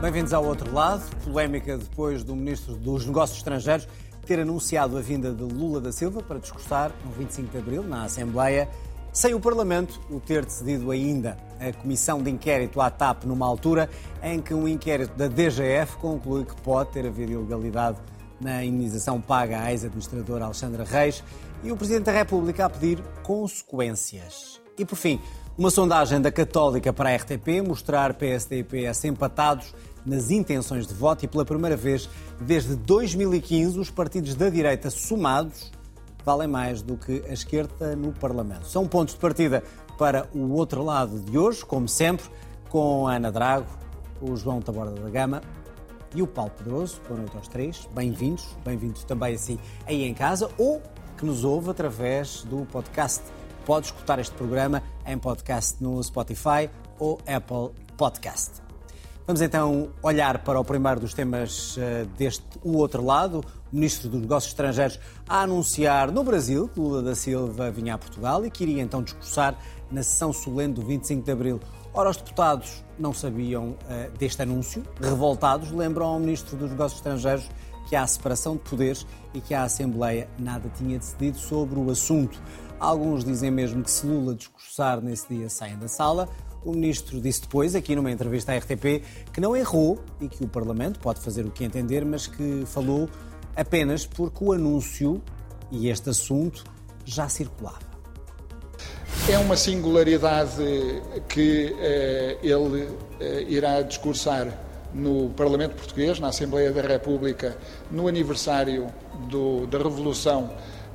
Bem-vindos ao outro lado. Polémica depois do Ministro dos Negócios Estrangeiros ter anunciado a vinda de Lula da Silva para discursar no 25 de Abril, na Assembleia, sem o Parlamento o ter decidido ainda. A Comissão de Inquérito à TAP, numa altura em que um inquérito da DGF conclui que pode ter havido ilegalidade na indenização paga à ex-administradora Alexandra Reis e o Presidente da República a pedir consequências. E por fim, uma sondagem da Católica para a RTP mostrar PSD e PS empatados nas intenções de voto e pela primeira vez desde 2015 os partidos da direita somados valem mais do que a esquerda no Parlamento. São pontos de partida para o outro lado de hoje, como sempre, com a Ana Drago, o João Taborda da Gama e o Paulo Pedroso. Boa noite aos três. Bem-vindos. Bem-vindos também assim aí em casa ou que nos ouve através do podcast. Pode escutar este programa em podcast no Spotify ou Apple Podcast. Vamos então olhar para o primeiro dos temas eh, deste o outro lado. O Ministro dos Negócios Estrangeiros a anunciar no Brasil que Lula da Silva vinha a Portugal e que iria então discursar na sessão solene do 25 de Abril. Ora, os deputados não sabiam uh, deste anúncio, revoltados, lembram ao Ministro dos Negócios Estrangeiros que há separação de poderes e que a Assembleia nada tinha decidido sobre o assunto. Alguns dizem mesmo que se Lula discursar nesse dia saem da sala. O ministro disse depois, aqui numa entrevista à RTP, que não errou e que o Parlamento pode fazer o que entender, mas que falou apenas porque o anúncio e este assunto já circulava. É uma singularidade que eh, ele eh, irá discursar no Parlamento Português, na Assembleia da República, no aniversário do, da Revolução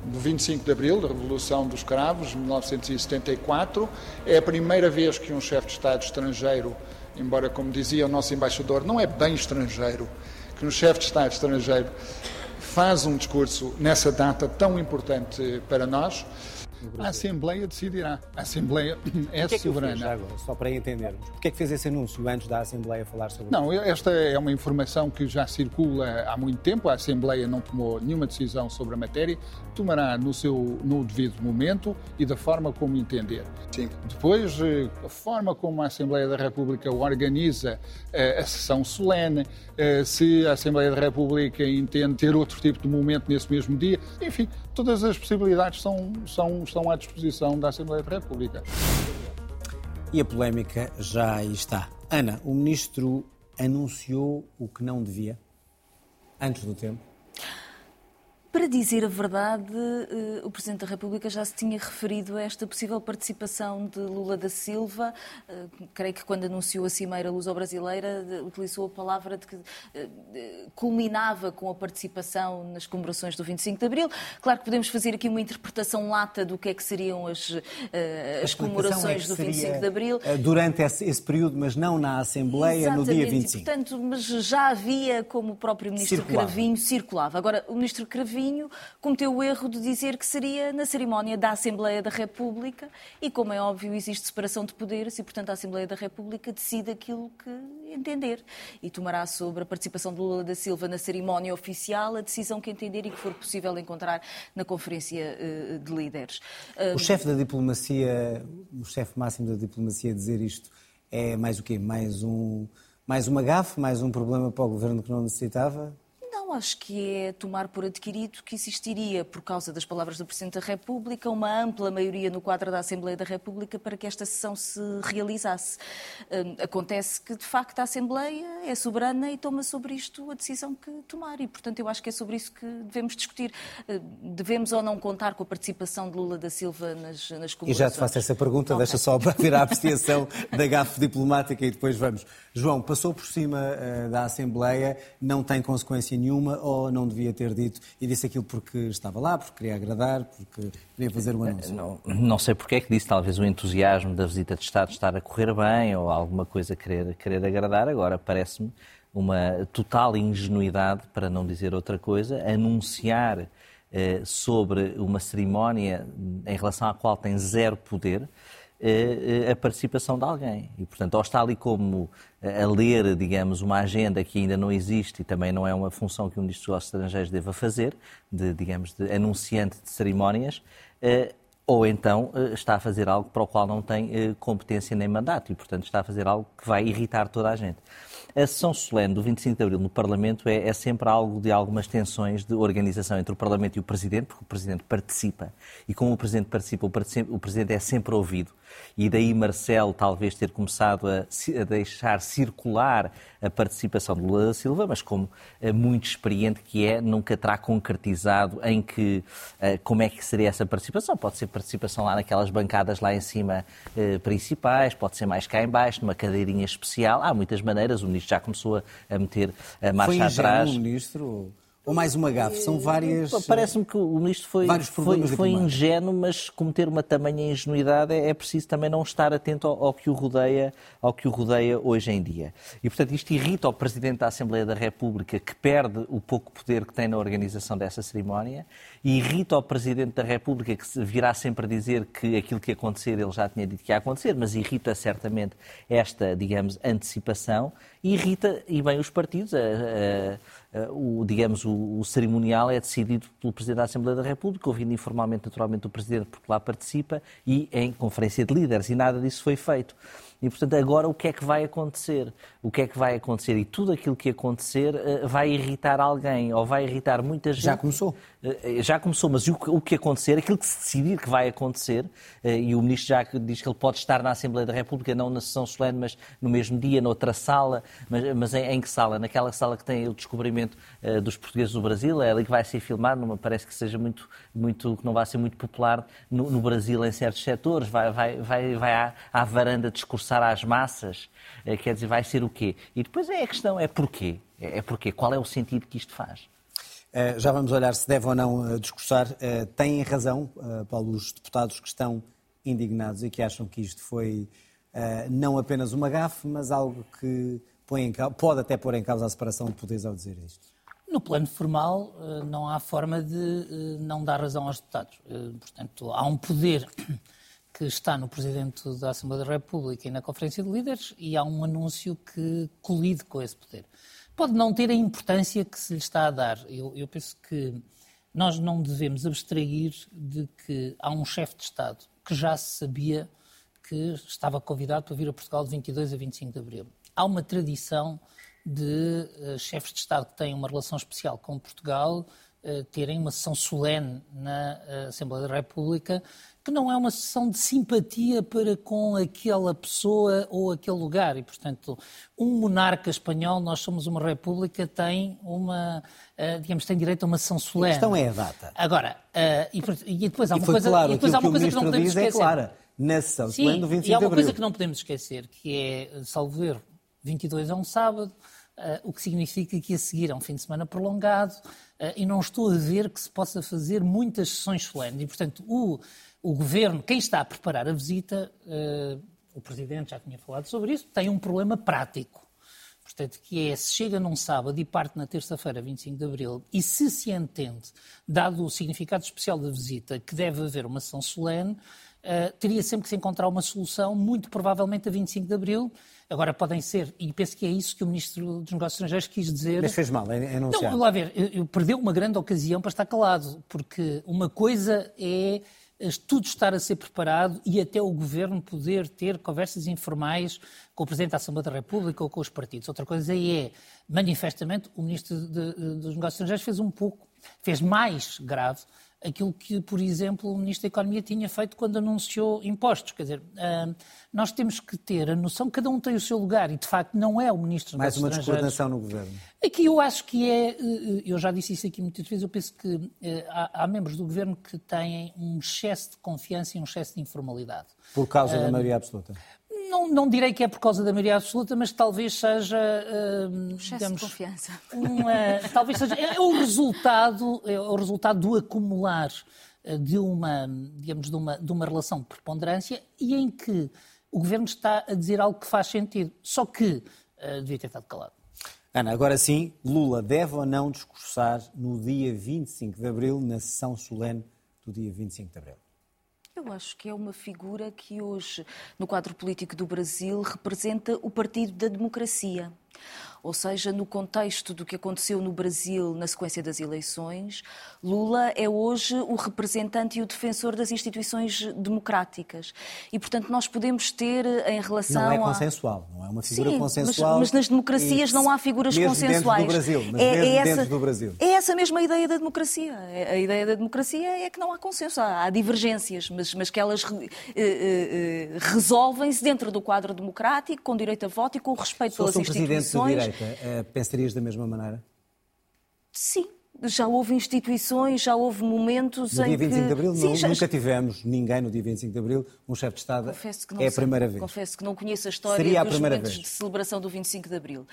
do 25 de Abril, da Revolução dos Cravos, 1974. É a primeira vez que um chefe de Estado estrangeiro, embora, como dizia o nosso embaixador, não é bem estrangeiro, que um chefe de Estado estrangeiro faz um discurso nessa data tão importante para nós. A Assembleia decidirá. A Assembleia é, que é soberana. agora, só para entendermos. Porquê é que fez esse anúncio antes da Assembleia falar sobre Não, esta é uma informação que já circula há muito tempo. A Assembleia não tomou nenhuma decisão sobre a matéria. Tomará no seu no devido momento e da forma como entender. Sim. Depois, eh, a forma como a Assembleia da República organiza eh, a sessão solene, eh, se a Assembleia da República entende ter outro tipo de momento nesse mesmo dia, enfim, todas as possibilidades são, são, estão à disposição da Assembleia da República. E a polémica já está. Ana, o ministro anunciou o que não devia antes do tempo? Para dizer a verdade, eh, o Presidente da República já se tinha referido a esta possível participação de Lula da Silva. Eh, creio que quando anunciou a Cimeira Luso-Brasileira, utilizou a palavra de que eh, culminava com a participação nas comemorações do 25 de Abril. Claro que podemos fazer aqui uma interpretação lata do que é que seriam as, as comemorações é do 25 de Abril. Durante esse, esse, período, mas não na Assembleia, Exatamente, no dia 25. E, portanto, mas já havia, como o próprio Ministro circulava. Cravinho circulava. Agora, o Ministro Cravinho cometeu o erro de dizer que seria na cerimónia da Assembleia da República e, como é óbvio, existe separação de poderes e, portanto, a Assembleia da República decide aquilo que entender e tomará sobre a participação de Lula da Silva na cerimónia oficial a decisão que entender e que for possível encontrar na Conferência eh, de Líderes. O chefe da diplomacia, o chefe máximo da diplomacia dizer isto é mais o quê? Mais um mais uma gafe, mais um problema para o governo que não necessitava? Não, acho que é tomar por adquirido que existiria, por causa das palavras do Presidente da República, uma ampla maioria no quadro da Assembleia da República para que esta sessão se realizasse. Hum, acontece que, de facto, a Assembleia é soberana e toma sobre isto a decisão que tomar. E, portanto, eu acho que é sobre isso que devemos discutir. Hum, devemos ou não contar com a participação de Lula da Silva nas, nas comemorações? E já te faço essa pergunta, okay. deixa só para vir a apreciação da gafe diplomática e depois vamos. João, passou por cima uh, da Assembleia, não tem consequência nenhuma nenhuma ou não devia ter dito e disse aquilo porque estava lá, porque queria agradar, porque queria fazer o anúncio? Não, não sei porque é que disse, talvez o entusiasmo da visita de Estado estar a correr bem ou alguma coisa querer, querer agradar, agora parece-me uma total ingenuidade, para não dizer outra coisa, anunciar eh, sobre uma cerimónia em relação à qual tem zero poder, a participação de alguém. E, portanto, ou está ali como a ler, digamos, uma agenda que ainda não existe e também não é uma função que um Ministro dos Estrangeiros deva fazer, de, digamos, de anunciante de cerimónias, eh, ou então eh, está a fazer algo para o qual não tem competência nem mandato e, portanto, está a fazer algo que vai irritar toda a gente. A sessão solene do 25 de Abril no Parlamento é, é, sempre algo de algumas tensões de organização entre o Parlamento e o Presidente, porque o Presidente participa. E como o Presidente participa, o Presidente é sempre ouvido. E daí Marcelo talvez ter começado a, a deixar circular a participação de Lula da Silva, mas como é muito experiente que é, nunca terá concretizado em que, eh, como é que seria essa participação. Pode ser participação lá naquelas bancadas lá em cima eh, principais, pode ser mais cá em baixo, numa cadeirinha especial. Há muitas maneiras, o Ministro já começou a meter a marcha Foi atrás. o Ministro? Ou mais uma gafe? São várias. Parece-me que o ministro foi, foi, foi ingênuo, mas cometer uma tamanha ingenuidade é, é preciso também não estar atento ao, ao, que o rodeia, ao que o rodeia hoje em dia. E, portanto, isto irrita o Presidente da Assembleia da República, que perde o pouco poder que tem na organização dessa cerimónia, e irrita o Presidente da República, que virá sempre a dizer que aquilo que acontecer ele já tinha dito que ia acontecer, mas irrita certamente esta, digamos, antecipação, e irrita, e bem, os partidos. A, a, o, digamos, o, o, cerimonial é decidido pelo Presidente da Assembleia da República, ouvindo informalmente, naturalmente, o Presidente, porque lá participa, e em conferência de líderes, e nada disso foi feito. E, portanto, agora o que é que vai acontecer? O que é que vai acontecer? E tudo aquilo que acontecer uh, vai irritar alguém, ou vai irritar muita gente. Já começou? Uh, já começou, mas o, o, que acontecer, aquilo que se decidir que vai acontecer, uh, e o Ministro já diz que ele pode estar na Assembleia da República, não na sessão solene, mas no mesmo dia, noutra sala, mas, mas em, em, que sala? Naquela sala que tem o descobrimento dos portugueses do Brasil, é ali que vai ser filmado, não me parece que seja muito, muito que não vai ser muito popular no, no Brasil em certos setores, vai, vai, vai, vai à, à varanda discursar discursar às massas, eh, quer dizer, vai ser o quê? E depois é a questão, é porquê? É, é porquê? Qual é o sentido que isto faz? Uh, já vamos olhar se deve ou não uh, discursar. Têm razão, Paulo, os deputados que estão indignados e que acham que isto foi não apenas uma gafe, mas algo que põe pode até pôr em causa a separação de poderes ao dizer isto. No plano formal, não há forma de não dar razão aos deputados. Portanto, há um poder que está no Presidente da Assembleia da República e na Conferência de Líderes e há um anúncio que colide com esse poder. Pode não ter a importância que se lhe está a dar. Eu, eu penso que nós não devemos abstrair de que há um chefe de Estado que já se sabia que estava convidado para vir a Portugal de 22 a 25 de abril. Há uma tradição de uh, chefes de Estado que têm uma relação especial com Portugal uh, terem uma sessão solene na uh, Assembleia da República que não é uma sessão de simpatia para com aquela pessoa ou aquele lugar. E, portanto, um monarca espanhol, nós somos uma república, tem uma, uh, digamos, tem direito a uma sessão solene. A questão é a data. Agora, uh, e, e, depois há uma coisa, claro, e depois há uma coisa que não podemos é esquecer. É clara, na sessão Sim, solene do 25 e há uma coisa que não podemos esquecer, que é, salvo ver, 22 é um sábado, Uh, o que significa que a seguir é um fim de semana prolongado uh, e não estou a ver que se possa fazer muitas sessões solenes. E, portanto, o o governo, quem está a preparar a visita, uh, o presidente já tinha falado sobre isso, tem um problema prático. Portanto, que é, se chega num sábado e parte na terça-feira, 25 de abril, e se se entende, dado o significado especial da visita, que deve haver uma sessão solene, uh, teria sempre que se encontrar uma solução, muito provavelmente a 25 de abril. Agora, podem ser, e penso que é isso que o Ministro dos Negócios Estrangeiros quis dizer. Mas fez mal, é anunciar. Não, lá ver, eu, eu perdeu uma grande ocasião para estar calado, porque uma coisa é tudo estar a ser preparado e até o Governo poder ter conversas informais com o Presidente da Assembleia da República ou com os partidos. Outra coisa é, manifestamente, o Ministro dos Negócios Estrangeiros fez um pouco, fez mais grave aquilo que, por exemplo, o Ministro da Economia tinha feito quando anunciou impostos. Quer dizer, nós temos que ter a noção que cada um tem o seu lugar e, de facto, não é o Ministro Mais uma descoordenação no Governo. Aqui eu acho que é, eh, eu já disse isso aqui muitas vezes, eu penso que eh, há, há membros do Governo que têm um excesso de confiança e um excesso de informalidade. Por causa da maioria absoluta? Não, não, direi que é por causa da maioria absoluta, mas talvez seja. Uh, Excesso digamos, de confiança. Uma, talvez seja. É, o resultado, é o resultado do acumular de uma, digamos, de uma, de uma relação de preponderância e em que o governo está a dizer algo que faz sentido, só que uh, devia ter estado calado. Ana, agora sim, Lula deve ou não discursar no dia 25 de abril, na sessão solene do dia 25 de abril? Eu acho que é uma figura que hoje, no quadro político do Brasil, representa o Partido da Democracia. Ou seja, no contexto do que aconteceu no Brasil na sequência das eleições, Lula é hoje o representante e o defensor das instituições democráticas. E, portanto, nós podemos ter em relação Não é a... consensual, não é uma figura Sim, consensual. Mas, mas nas democracias não há figuras consensuais. Dentro do Brasil, mas é, mesmo é dentro essa, do Brasil. É essa mesma ideia da democracia. É- A ideia da democracia é que não há consenso, há, há divergências, mas, mas que elas eh, eh, eh, resolvem-se dentro do quadro democrático, com direito a voto e com respeito Se pelas um presidente instituições. direita, eh, pensarias da mesma maneira? Sim. Já houve instituições, já houve momentos No em dia 25 que... de Abril, Sim, nu- já- nunca tivemos ninguém no dia 25 de Abril, um chefe de Estado. Confesso que não é a sei. primeira vez. Confesso que não conheço a história Seria a dos momentos vez. de celebração do 25 de Abril.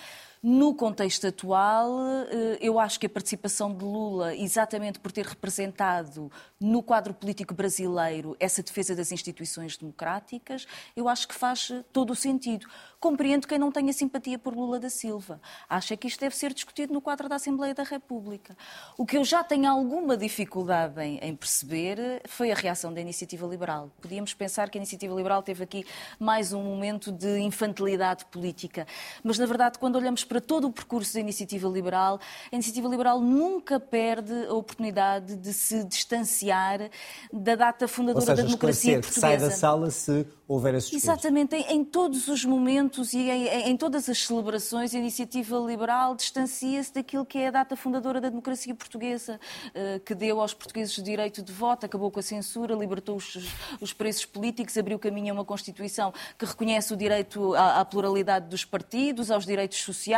No contexto atual, eh, eu acho que a participação de Lula, exatamente por ter representado no quadro político brasileiro essa defesa das instituições democráticas, eu acho que faz eh, todo o sentido. Compreendo quem não tenha simpatia por Lula da Silva. Acha que isto deve ser discutido no quadro da Assembleia da República. O que eu já tenho alguma dificuldade em, em perceber eh, foi a reação da Iniciativa Liberal. Podíamos pensar que a Iniciativa Liberal teve aqui mais um momento de infantilidade política. Mas, na verdade, quando olhamos para todo o percurso da Iniciativa Liberal, a Iniciativa Liberal nunca perde a oportunidade de se distanciar da data fundadora seja, da democracia que sai portuguesa. da sala se houver esse discurso. Exatamente, em, em todos os momentos e em, em- em todas as celebrações, a iniciativa liberal distancia-se daquilo que é a data fundadora da democracia portuguesa, eh, que deu aos portugueses o direito de voto, acabou com a censura, libertou os, os presos políticos, abriu caminho a uma Constituição que reconhece o direito à, à pluralidade dos partidos, aos direitos sociais,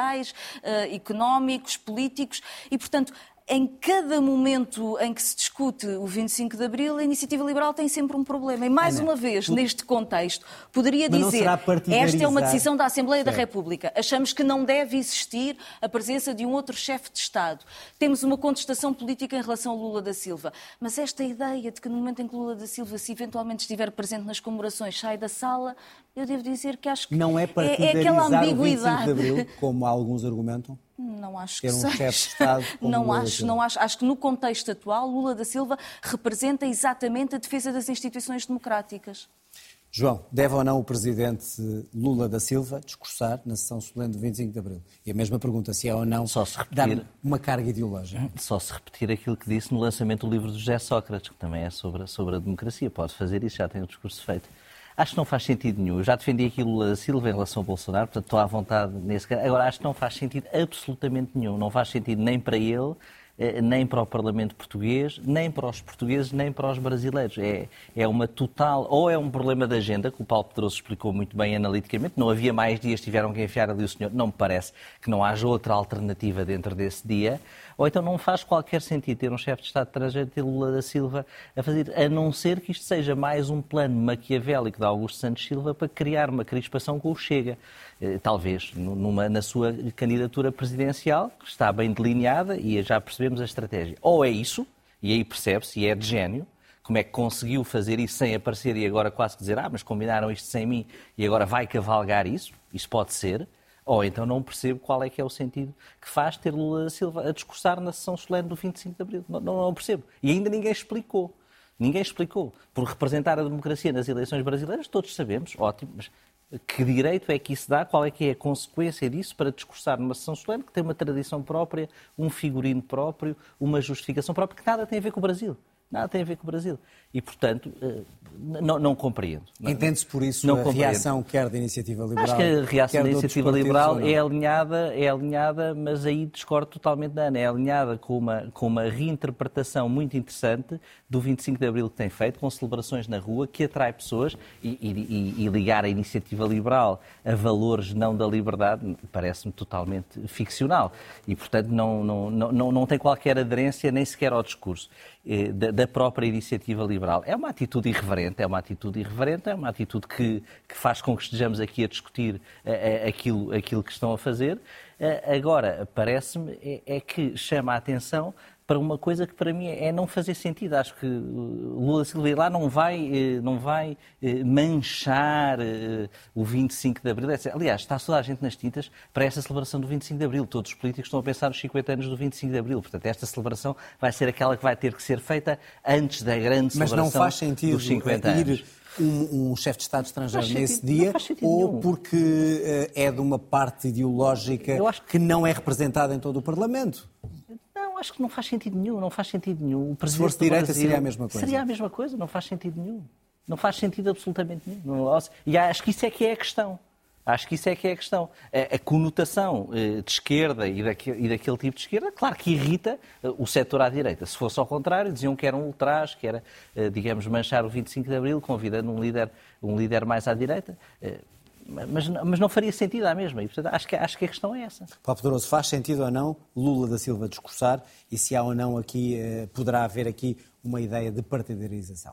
eh, económicos, políticos. E, portanto, em cada momento em que se discute o 25 de Abril, a iniciativa liberal tem sempre um problema. E mais Ana, uma vez, tu- neste contexto, poderia dizer esta é uma decisão da Assembleia da Certo. República. Achamos que não deve existir a presença de um outro chefe de Estado. Temos uma contestação política em relação a Lula da Silva. Mas esta ideia de que no momento em que Lula da Silva, se eventualmente estiver presente nas comemorações, sai da sala, eu devo dizer que acho que Não é é, partidarizar aquela o 25 ambiguidade. de Abril, como alguns argumentam? Não acho Ter que um seja. chefe de Estado como não Lula acho, não acho. Acho que no contexto atual, Lula da Silva representa exatamente a defesa das instituições democráticas. João, deve ou não o presidente Lula da Silva discursar na sessão solene do 25 de Abril? E a mesma pergunta, se é ou não Só se repetir. dar uma carga ideológica. Só se repetir aquilo que disse no lançamento do livro do José Sócrates, que também é sobre, a- sobre a democracia. Pode fazer isso, já tem o discurso feito. Acho que não faz sentido nenhum. Eu já defendi aqui o Lula da Silva em relação ao Bolsonaro, portanto estou à vontade nesse caso. Agora, acho que não faz sentido absolutamente nenhum. Não faz sentido nem para ele, eh, nem para o Parlamento português, nem para os portugueses, nem para os brasileiros. É, é uma total. Ou é um problema de agenda, que o Paulo Pedroso explicou muito bem analiticamente. Não havia mais dias, tiveram que enfiar ali o senhor. Não me parece que não haja outra alternativa dentro desse dia. Ou então não faz qualquer sentido ter um chefe de Estado estrangeiro, ter Lula da Silva a fazer, a não ser que isto seja mais um plano maquiavélico de Augusto Santos Silva para criar uma crispação com o Chega. Eh, Talvez numa, na sua candidatura presidencial, que está bem delineada e já percebemos a estratégia. Ou é isso, e aí percebe-se, e é de gênio, como é que conseguiu fazer isso sem aparecer e agora quase dizer, ah, mas combinaram isto sem mim e agora vai cavalgar isso? Isso pode ser. Ou então não percebo qual é que é o sentido que faz ter Lula Silva a discursar na sessão solene do 25 de Abril. Não, não, não percebo. E ainda ninguém explicou. Ninguém explicou. Por representar a democracia nas eleições brasileiras, todos sabemos, ótimo, mas que direito é que isso dá? Qual é que é a consequência disso para discursar numa sessão solene que tem uma tradição própria, um figurino próprio, uma justificação própria, que nada tem a ver com o Brasil. Nada tem a ver com o Brasil. E, portanto, eh, não, não compreendo. Entende-se por isso Não a compreendo. reação quer da Iniciativa Liberal? Acho que a reação da iniciativa liberal é alinhada, é alinhada, mas aí discordo totalmente da Ana. É alinhada com uma, com uma reinterpretação muito interessante do 25 de Abril que tem feito, com celebrações na rua, que atrai pessoas e, e- e- ligar a iniciativa liberal a valores não da liberdade parece-me totalmente ficcional. E, portanto, não, não, não, não, tem qualquer aderência nem sequer ao discurso da, da própria iniciativa liberal. É uma atitude irreverente, é uma atitude irreverente, é uma atitude que, que faz com que estejamos aqui a discutir eh, eh, aquilo, aquilo que estão a fazer. Eh, Agora, parece-me é, é que chama a atenção para uma coisa que para mim é não fazer sentido. Acho que uh, Lula Silva lá não vai, eh, não vai eh, manchar eh, o 25 de Abril. Aliás, está toda a gente nas tintas para esta celebração do 25 de Abril. Todos os políticos estão a pensar nos 50 anos do 25 de Abril. Portanto, esta celebração vai ser aquela que vai ter que ser feita antes da grande Mas celebração não faz sentido dos 50 ir anos. um, um chefe de Estado estrangeiro nesse sentido, dia ou nenhum. porque uh, é de uma parte ideológica que... que não é representada em todo o Parlamento? Não, acho que não faz sentido nenhum, não faz sentido nenhum. O Se fosse direita Brasil, seria a mesma coisa. Seria a mesma coisa, não faz sentido nenhum. Não faz sentido absolutamente nenhum. E acho que isso é que é a questão. Acho que isso é que é a questão. A, a conotação eh, de esquerda e, daquele, e daquele tipo de esquerda, claro que irrita eh, o setor à direita. Se fosse ao contrário, diziam que era um ultraje, que era, eh, digamos, manchar o 25 de Abril, convidando um líder, um líder mais à direita. Mas, mas não faria sentido à mesma. E, portanto, acho que, acho que a questão é essa. Paulo Pedroso, faz sentido ou não Lula da Silva discursar e se há ou não aqui, poderá haver aqui uma ideia de partidarização?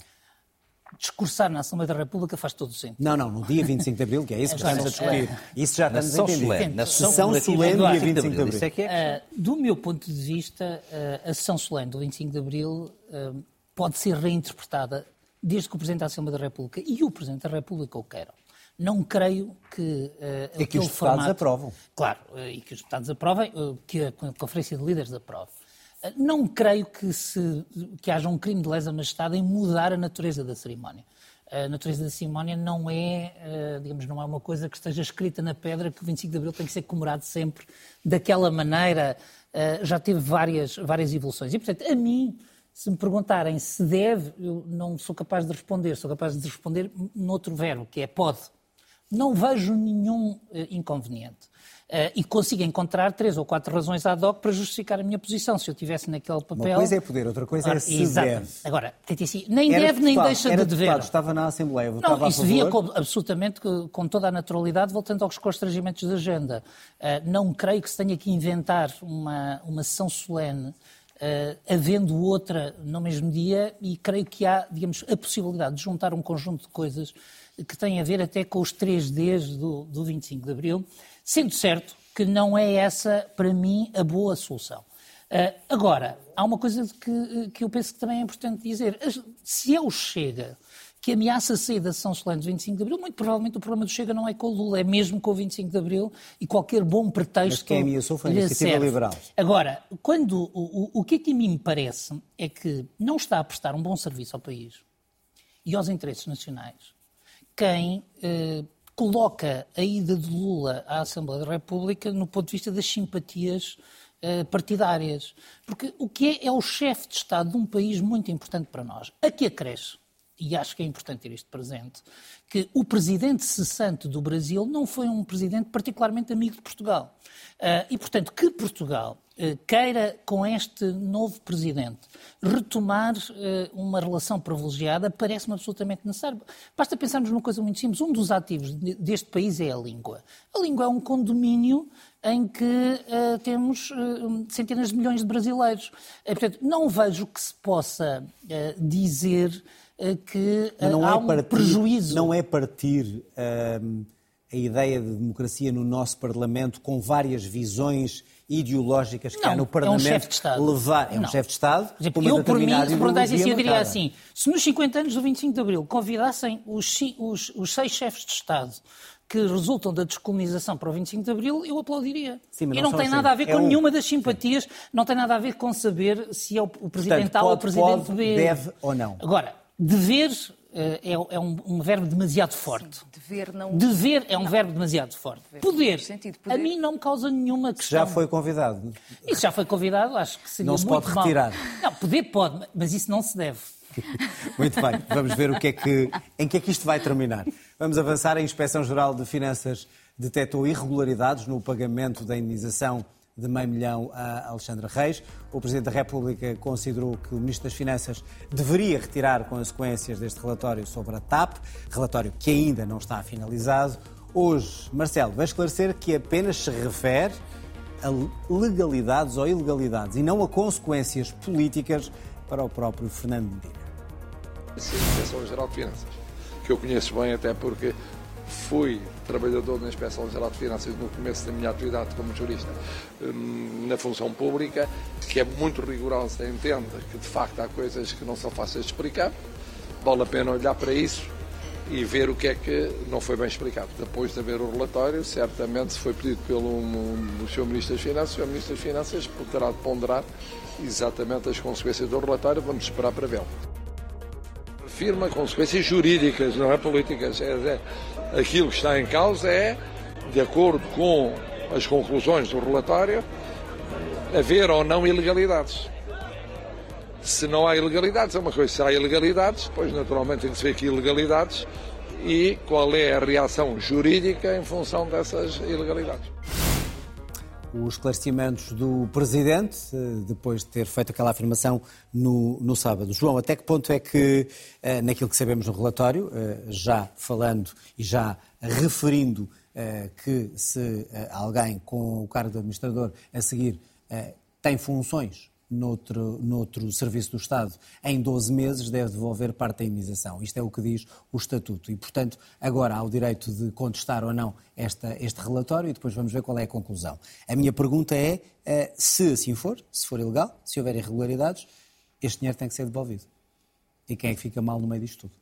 discursar na Assembleia da República faz todo o sentido. Não, não, no dia 25 de Abril, que é isso que estamos a discutir. Isso já estamos a entender. Solene, na sessão solene do dia 25 de Abril. É que é uh, do meu ponto de vista, uh, a sessão solene do 25 de Abril uh, pode ser reinterpretada desde que o Presidente da Assembleia da República e o Presidente da República o queiram. Não creio que. Uh, e que os deputados formato, aprovam. Claro, e que os deputados aprovem, que a Conferência de Líderes aprove. Não creio que, se, que haja um crime de lesa majestade em mudar a natureza da cerimónia. A natureza da cerimónia não é, digamos, não é uma coisa que esteja escrita na pedra que o 25 de Abril tem que ser comemorado sempre daquela maneira. Já teve várias, várias evoluções. E, portanto, a mim, se me perguntarem se deve, eu não sou capaz de responder. Sou capaz de responder noutro verbo, que é pode. Não vejo nenhum eh, inconveniente. Uh, e consigo encontrar três ou quatro razões ad hoc para justificar a minha posição. Se eu tivesse naquele papel. Uma coisa é poder, outra coisa é se exato. deve. Agora, assim, nem era deve nem deixa de dever. Deputado, estava na Assembleia, votava Não, isso via com, absolutamente com toda a naturalidade, voltando aos constrangimentos da agenda. Uh, não creio que se tenha que inventar uma, uma sessão solene. Uh, havendo outra no mesmo dia, e creio que há, digamos, a possibilidade de juntar um conjunto de coisas que têm a ver até com os três Ds do, do 25 de Abril, Sendo certo que não é essa, para mim, a boa solução. Uh, agora, há uma coisa que, que eu penso que também é importante dizer. Se o Chega que ameaça sair da sessão solene do 25 de Abril, muito provavelmente o problema do Chega não é com o Lula, é mesmo com o 25 de Abril e qualquer bom pretexto. Mas quem ameaçou foi a iniciativa liberal. Agora, quando, o, o, o que é que a mim me parece é que não está a prestar um bom serviço ao país e aos interesses nacionais quem eh, coloca a ida de Lula à Assembleia da República no ponto de vista das simpatias uh, partidárias. Porque o que é, é o chefe de Estado de um país muito importante para nós. A que acresce, e acho que é importante ter isto presente, que o presidente cessante do Brasil não foi um presidente particularmente amigo de Portugal. Uh, e, portanto, que Portugal uh, queira, com este novo presidente, retomar uh, uma relação privilegiada, parece-me absolutamente necessário. Basta pensarmos numa coisa muito simples. Um dos ativos deste país é a língua. A língua é um condomínio em que temos centenas de milhões de brasileiros. portanto, não vejo que se possa dizer que não há é um partir, prejuízo. Não é partir a ideia de democracia no nosso Parlamento com várias visões ideológicas que não, há no Parlamento é um chefe de Estado. levar. É um chefe de Estado. Exemplo, eu, por mim, se perguntasse assim, eu diria assim: se nos 50 anos do 25 de Abril convidassem os, os, os seis chefes de Estado que resultam da descolonização para o 25 de Abril, eu aplaudiria. Sim, e não, tem nada assim. a ver com é um... nenhuma das simpatias, Sim. não tem nada a ver com saber se é o Presidente Portanto, A ou o Presidente pode, B. Deve ou não. Agora, dever eh, é, é um, um, verbo demasiado forte. Sim, dever não. Dever é um não. verbo demasiado forte. Poder, sentido, poder, a mim não me causa nenhuma questão. Já foi convidado. Isso já foi convidado, acho que seria Não se pode retirar. Mal. Não, poder pode, mas isso não se deve. Muito bem, vamos ver o que é que, em que é que isto vai terminar. Vamos avançar. A Inspeção-Geral de Finanças detectou irregularidades no pagamento da indenização de meio milhão a Alexandre Reis. O Presidente da República considerou que o Ministro das Finanças deveria retirar consequências deste relatório sobre a TAP, relatório que ainda não está finalizado. Hoje, Marcelo, vai esclarecer que apenas se refere a legalidades ou ilegalidades e não a consequências políticas para o próprio Fernando Medina. Sim, Inspeção-Geral de Finanças, que eu conheço bem até porque fui trabalhador na Inspeção Geral de Finanças no começo da minha atividade como jurista hum, na função pública, que é muito rigorosa, entende que de facto há coisas que não são fáceis de explicar, vale a pena olhar para isso e ver o que é que não foi bem explicado. Depois de haver o relatório, certamente se foi pedido pelo um, Sr. Ministro das Finanças, o Sr. Ministro das Finanças poderá ponderar exatamente as consequências do relatório, vamos esperar para vê-lo afirma consequências jurídicas, não é políticas. É, é, aquilo que está em causa é, de acordo com as conclusões do relatório, haver ou não ilegalidades. Se não há ilegalidades, é uma coisa. Se há ilegalidades, depois naturalmente tem que se ver que ilegalidades e qual é a reação jurídica em função dessas ilegalidades. Os esclarecimentos do Presidente, eh, depois de ter feito aquela afirmação no, no sábado. João, até que ponto é que, eh, naquilo que sabemos no relatório, eh, já falando e já referindo que se alguém com o cargo de administrador a seguir tem funções noutro, noutro serviço do Estado em 12 meses deve devolver parte da indenização. Isto é o que diz o Estatuto. E, portanto, agora há o direito de contestar ou não esta, este relatório e depois vamos ver qual é a conclusão. A minha pergunta é, eh, se assim for, se for ilegal, se houver irregularidades, este dinheiro tem que ser devolvido. E quem é que fica mal no meio disto tudo?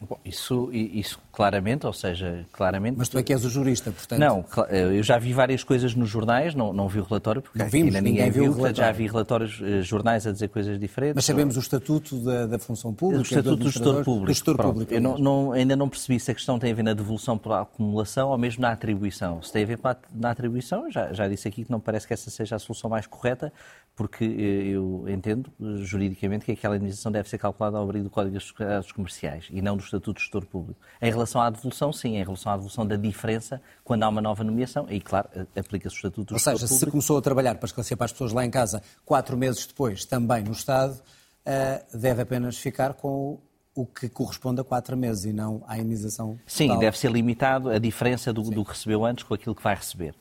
Bom, isso, isso claramente, ou seja, claramente. Mas tu é que és o jurista, portanto. Não, eu já vi várias coisas nos jornais, não, não vi o relatório, porque não vimos, ainda ninguém, viu. Portanto, já vi relatórios, eh, jornais a dizer coisas diferentes. Mas sabemos o estatuto da, da função pública. O estatuto do gestor público. Do gestor público eu não, não, ainda não percebi se a questão tem a ver na devolução por acumulação ou mesmo na atribuição. Se tem a ver na atribuição, já, já disse aqui que não parece que essa seja a solução mais correta, porque eh, eu entendo eh, juridicamente que aquela indenização deve ser calculada ao abrigo do Código dos Comerciais e não do Estatuto do Gestor Público. Em relação à devolução, sim, em relação à devolução da diferença quando há uma nova nomeação, aí, claro, aplica-se o Estatuto do Ou Gestor seja, Público. se começou a trabalhar para esclarecer para as pessoas lá em casa quatro meses depois, também no Estado, eh, deve apenas ficar com o que corresponde a quatro meses e não à indenização. Sim, total. deve ser limitado a diferença do, do que recebeu antes com aquilo que vai receber.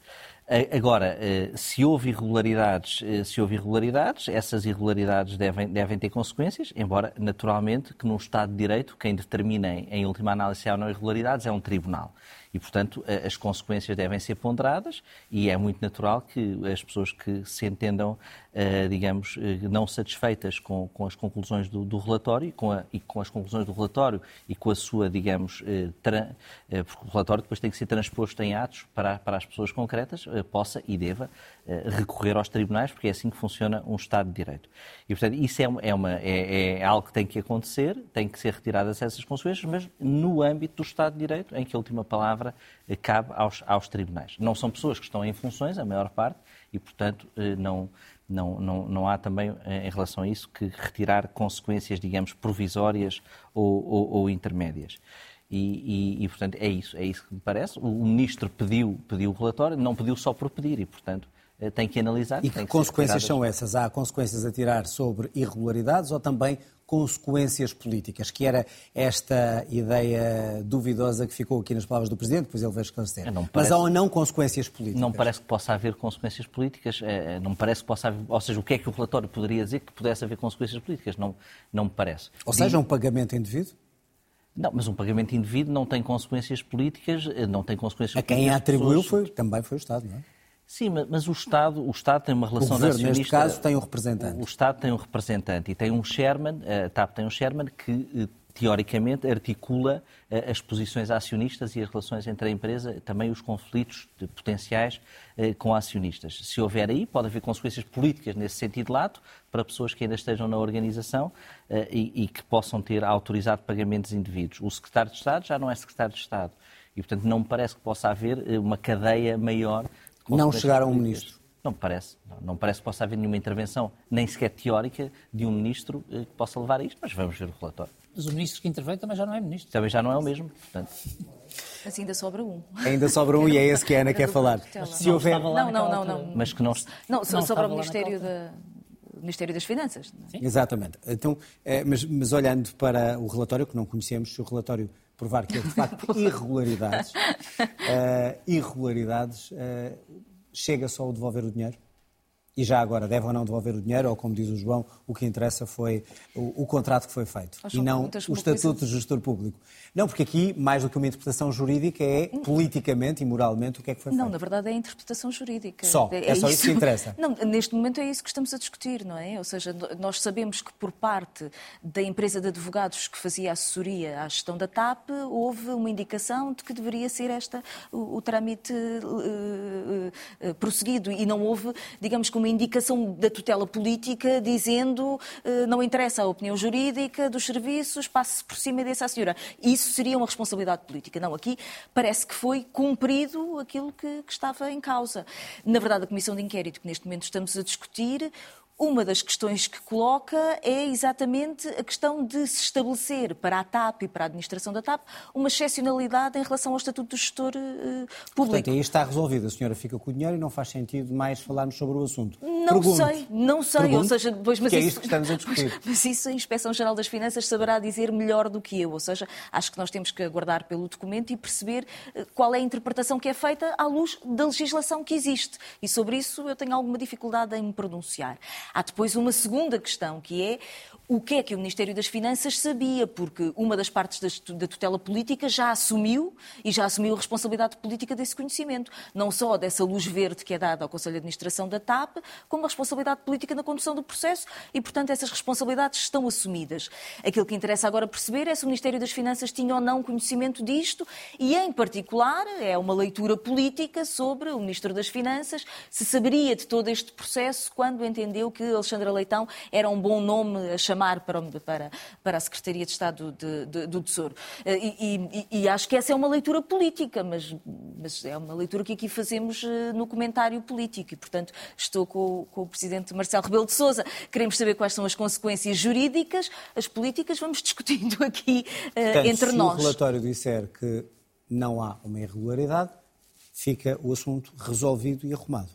Agora, eh, se houve irregularidades, eh, se houve irregularidades, essas irregularidades devem, devem ter consequências, embora, naturalmente, que num Estado de Direito, quem determina em última análise se há ou não irregularidades é um tribunal. E, portanto, as consequências devem ser ponderadas e é muito natural que as pessoas que se entendam, eh, digamos, eh, não satisfeitas com, com as conclusões do, do relatório com a, e com as conclusões do relatório e com a sua, digamos, eh, tra, porque o relatório depois tem que ser transposto em atos para, para as pessoas concretas, possa e deva recorrer aos tribunais, porque é assim que funciona um Estado de Direito. E, portanto, isso é, é, uma, é, é algo que tem que acontecer, tem que ser retiradas essas consequências, mas no âmbito do Estado de Direito, em que a última palavra cabe aos, aos tribunais. Não são pessoas que estão em funções, a maior parte, e, portanto, eh, não, não, não, não há também, eh, em relação a isso, que retirar consequências, digamos, provisórias ou, ou, ou intermédias. E, e, e, portanto, é isso, é isso que me parece. O ministro pediu, pediu o relatório, não pediu só por pedir, e, portanto, eh, tem que analisar. E que, que consequências são essas? Há consequências a tirar sobre irregularidades ou também consequências políticas, que era esta ideia duvidosa que ficou aqui nas palavras do Presidente, depois ele veio esclarecer. Parece, Mas há ou não consequências políticas? Não parece que possa haver consequências políticas, eh, não parece que possa haver, ou seja, o que é que o relatório poderia dizer que pudesse haver consequências políticas? Não, não me parece. Ou seja, um pagamento indevido? Não, mas um pagamento indevido não tem consequências políticas, eh, não tem consequências A quem a atribuiu foi, também foi o Estado, não é? Sim, mas o Estado, o Estado tem uma relação o governo, neste caso, tem um representante. O Estado tem um representante e tem um chairman, a TAP tem um chairman que, eh, teoricamente, articula eh, as posições acionistas e as relações entre a empresa, também os conflitos potenciais eh, com acionistas. Se houver aí, pode haver consequências políticas nesse sentido lato para pessoas que ainda estejam na organização e, e que possam ter autorizado pagamentos indevidos. O secretário de Estado já não é secretário de Estado. E, portanto, não me parece que possa haver uma cadeia maior não chegaram a um ministro? Não me parece. Não, parece que possa haver nenhuma intervenção, nem sequer teórica, de um ministro eh, que possa levar a isto, mas vamos ver o relatório. Mas o ministro que intervém também já não é ministro. Também já não é o mesmo, portanto. Mas ainda sobra um. Ainda sobra um e é esse que a Ana quer falar. Se houver... Não, não, não, não. Mas que não... Não, não sobra o Ministério da... Ministério das Finanças. Sim. Exatamente. Então, eh, mas, mas, olhando para o relatório, que não conhecemos, se o relatório provar que é de facto irregularidades, uh, irregularidades, uh, chega só o devolver o dinheiro? E já agora, deve ou não devolver o dinheiro, ou como diz o João, o que interessa foi o, o contrato que foi feito e não o estatuto de gestor público. Não, porque aqui, mais do que uma interpretação jurídica, é politicamente e moralmente o que é que foi feito. Não, na verdade é a interpretação jurídica. Só, é, é só isso. isso que interessa. Não, neste momento é isso que estamos a discutir, não é? Ou seja, nós sabemos que por parte da empresa de advogados que fazia assessoria à gestão da TAP, houve uma indicação de que deveria ser esta o, o trâmite uh, uh, prosseguido e não houve, digamos que uma uma indicação da tutela política dizendo uh, não interessa a opinião jurídica dos serviços, passe por cima desse à senhora. Isso seria uma responsabilidade política. Não, aqui parece que foi cumprido aquilo que, que estava em causa. Na verdade, a Comissão de Inquérito que neste momento estamos a discutir uma das questões que coloca é exatamente a questão de se estabelecer para a TAP e para a administração da TAP uma excepcionalidade em relação ao estatuto do gestor uh, público. Portanto, aí está resolvido. A senhora fica com o dinheiro e não faz sentido mais falarmos sobre o assunto. Não Pergunto. sei, não sei. Pergunto, ou seja, depois, mas que isso, é isso que estamos a discutir. Mas isso a Inspeção Geral das Finanças saberá dizer melhor do que eu. Ou seja, acho que nós temos que aguardar pelo documento e perceber eh, qual é a interpretação que é feita à luz da legislação que existe. E sobre isso eu tenho alguma dificuldade em me pronunciar. Há depois uma segunda questão, que é o que é que o Ministério das Finanças sabia, porque uma das partes da tutela política já assumiu e já assumiu a responsabilidade política desse conhecimento, não só dessa luz verde que é dada ao Conselho de Administração da TAP, como a responsabilidade política na condução do processo e, portanto, essas responsabilidades estão assumidas. Aquilo que interessa agora perceber é se o Ministério das Finanças tinha ou não conhecimento disto e, em particular, é uma leitura política sobre o Ministro das Finanças, se saberia de todo este processo quando entendeu que Alexandra Leitão era um bom nome a chamar para, para, para a Secretaria de Estado de, de, do Tesouro. Eh, e, e, e, acho que essa é uma leitura política, mas, mas, é uma leitura que aqui fazemos eh, no comentário político e, portanto, estou com, com o Presidente Marcelo Rebelo de Sousa. Queremos saber quais são as consequências jurídicas, as políticas, vamos discutindo aqui uh, portanto, entre se nós. Se o relatório disser que não há uma irregularidade, fica o assunto resolvido e arrumado.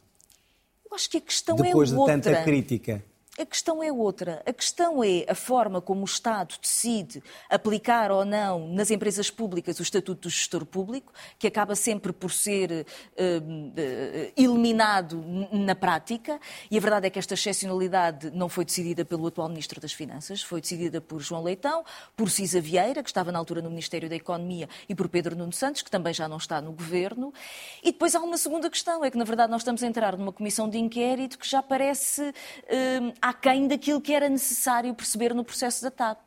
Eu acho que a questão Depois é outra. Depois de tanta crítica a questão é outra. A questão é a forma como o Estado decide aplicar ou não nas empresas públicas o Estatuto do Gestor Público, que acaba sempre por ser uh, uh, eliminado na prática. E a verdade é que esta excepcionalidade não foi decidida pelo atual Ministro das Finanças, foi decidida por João Leitão, por Cisa Vieira, que estava na altura no Ministério da Economia, e por Pedro Nuno Santos, que também já não está no Governo. E depois há uma segunda questão, é que na verdade nós estamos a entrar numa comissão de inquérito que já parece. Uh, aquém daquilo que era necessário perceber no processo da TAP.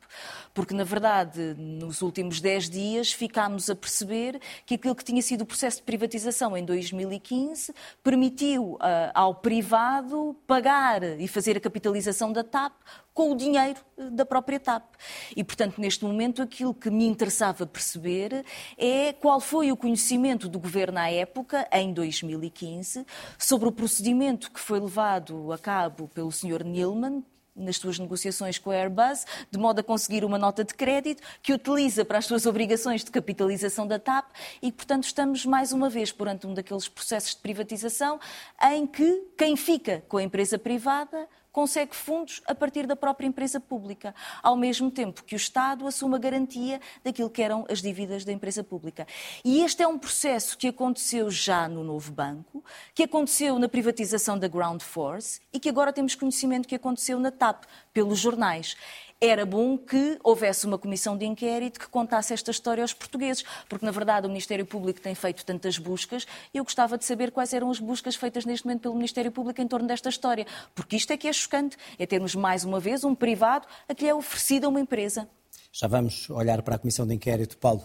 Porque, na verdade, nos últimos 10 dias ficámos a perceber que aquilo que tinha sido o processo de privatização em 2015 permitiu uh, ao privado pagar e fazer a capitalização da TAP com o dinheiro ah, da própria TAP. E, portanto, neste momento, aquilo que me interessava perceber é qual foi o conhecimento do governo à época, em 2015, sobre o procedimento que foi levado a cabo pelo Sr. Nilman, nas suas negociações com a Airbus, de modo a conseguir uma nota de crédito que utiliza para as suas obrigações de capitalização da TAP e, portanto, estamos mais uma vez perante um daqueles processos de privatização em que quem fica com a empresa privada consegue fundos a partir da própria empresa pública, ao mesmo tempo que o Estado assume a garantia daquilo que eram as dívidas da empresa pública. E este é um processo que aconteceu já no novo banco, que aconteceu na privatização da Ground Force e que agora temos conhecimento que aconteceu na TAP, pelos jornais era bom que houvesse uma comissão de inquérito que contasse esta história aos portugueses, porque na verdade o Ministério Público tem feito tantas buscas e eu gostava de saber quais eram as buscas feitas neste momento pelo Ministério Público em torno desta história, porque isto é que é chocante, é termos mais uma vez um privado a que é oferecido a uma empresa. Já vamos olhar para a Comissão de Inquérito. Paulo,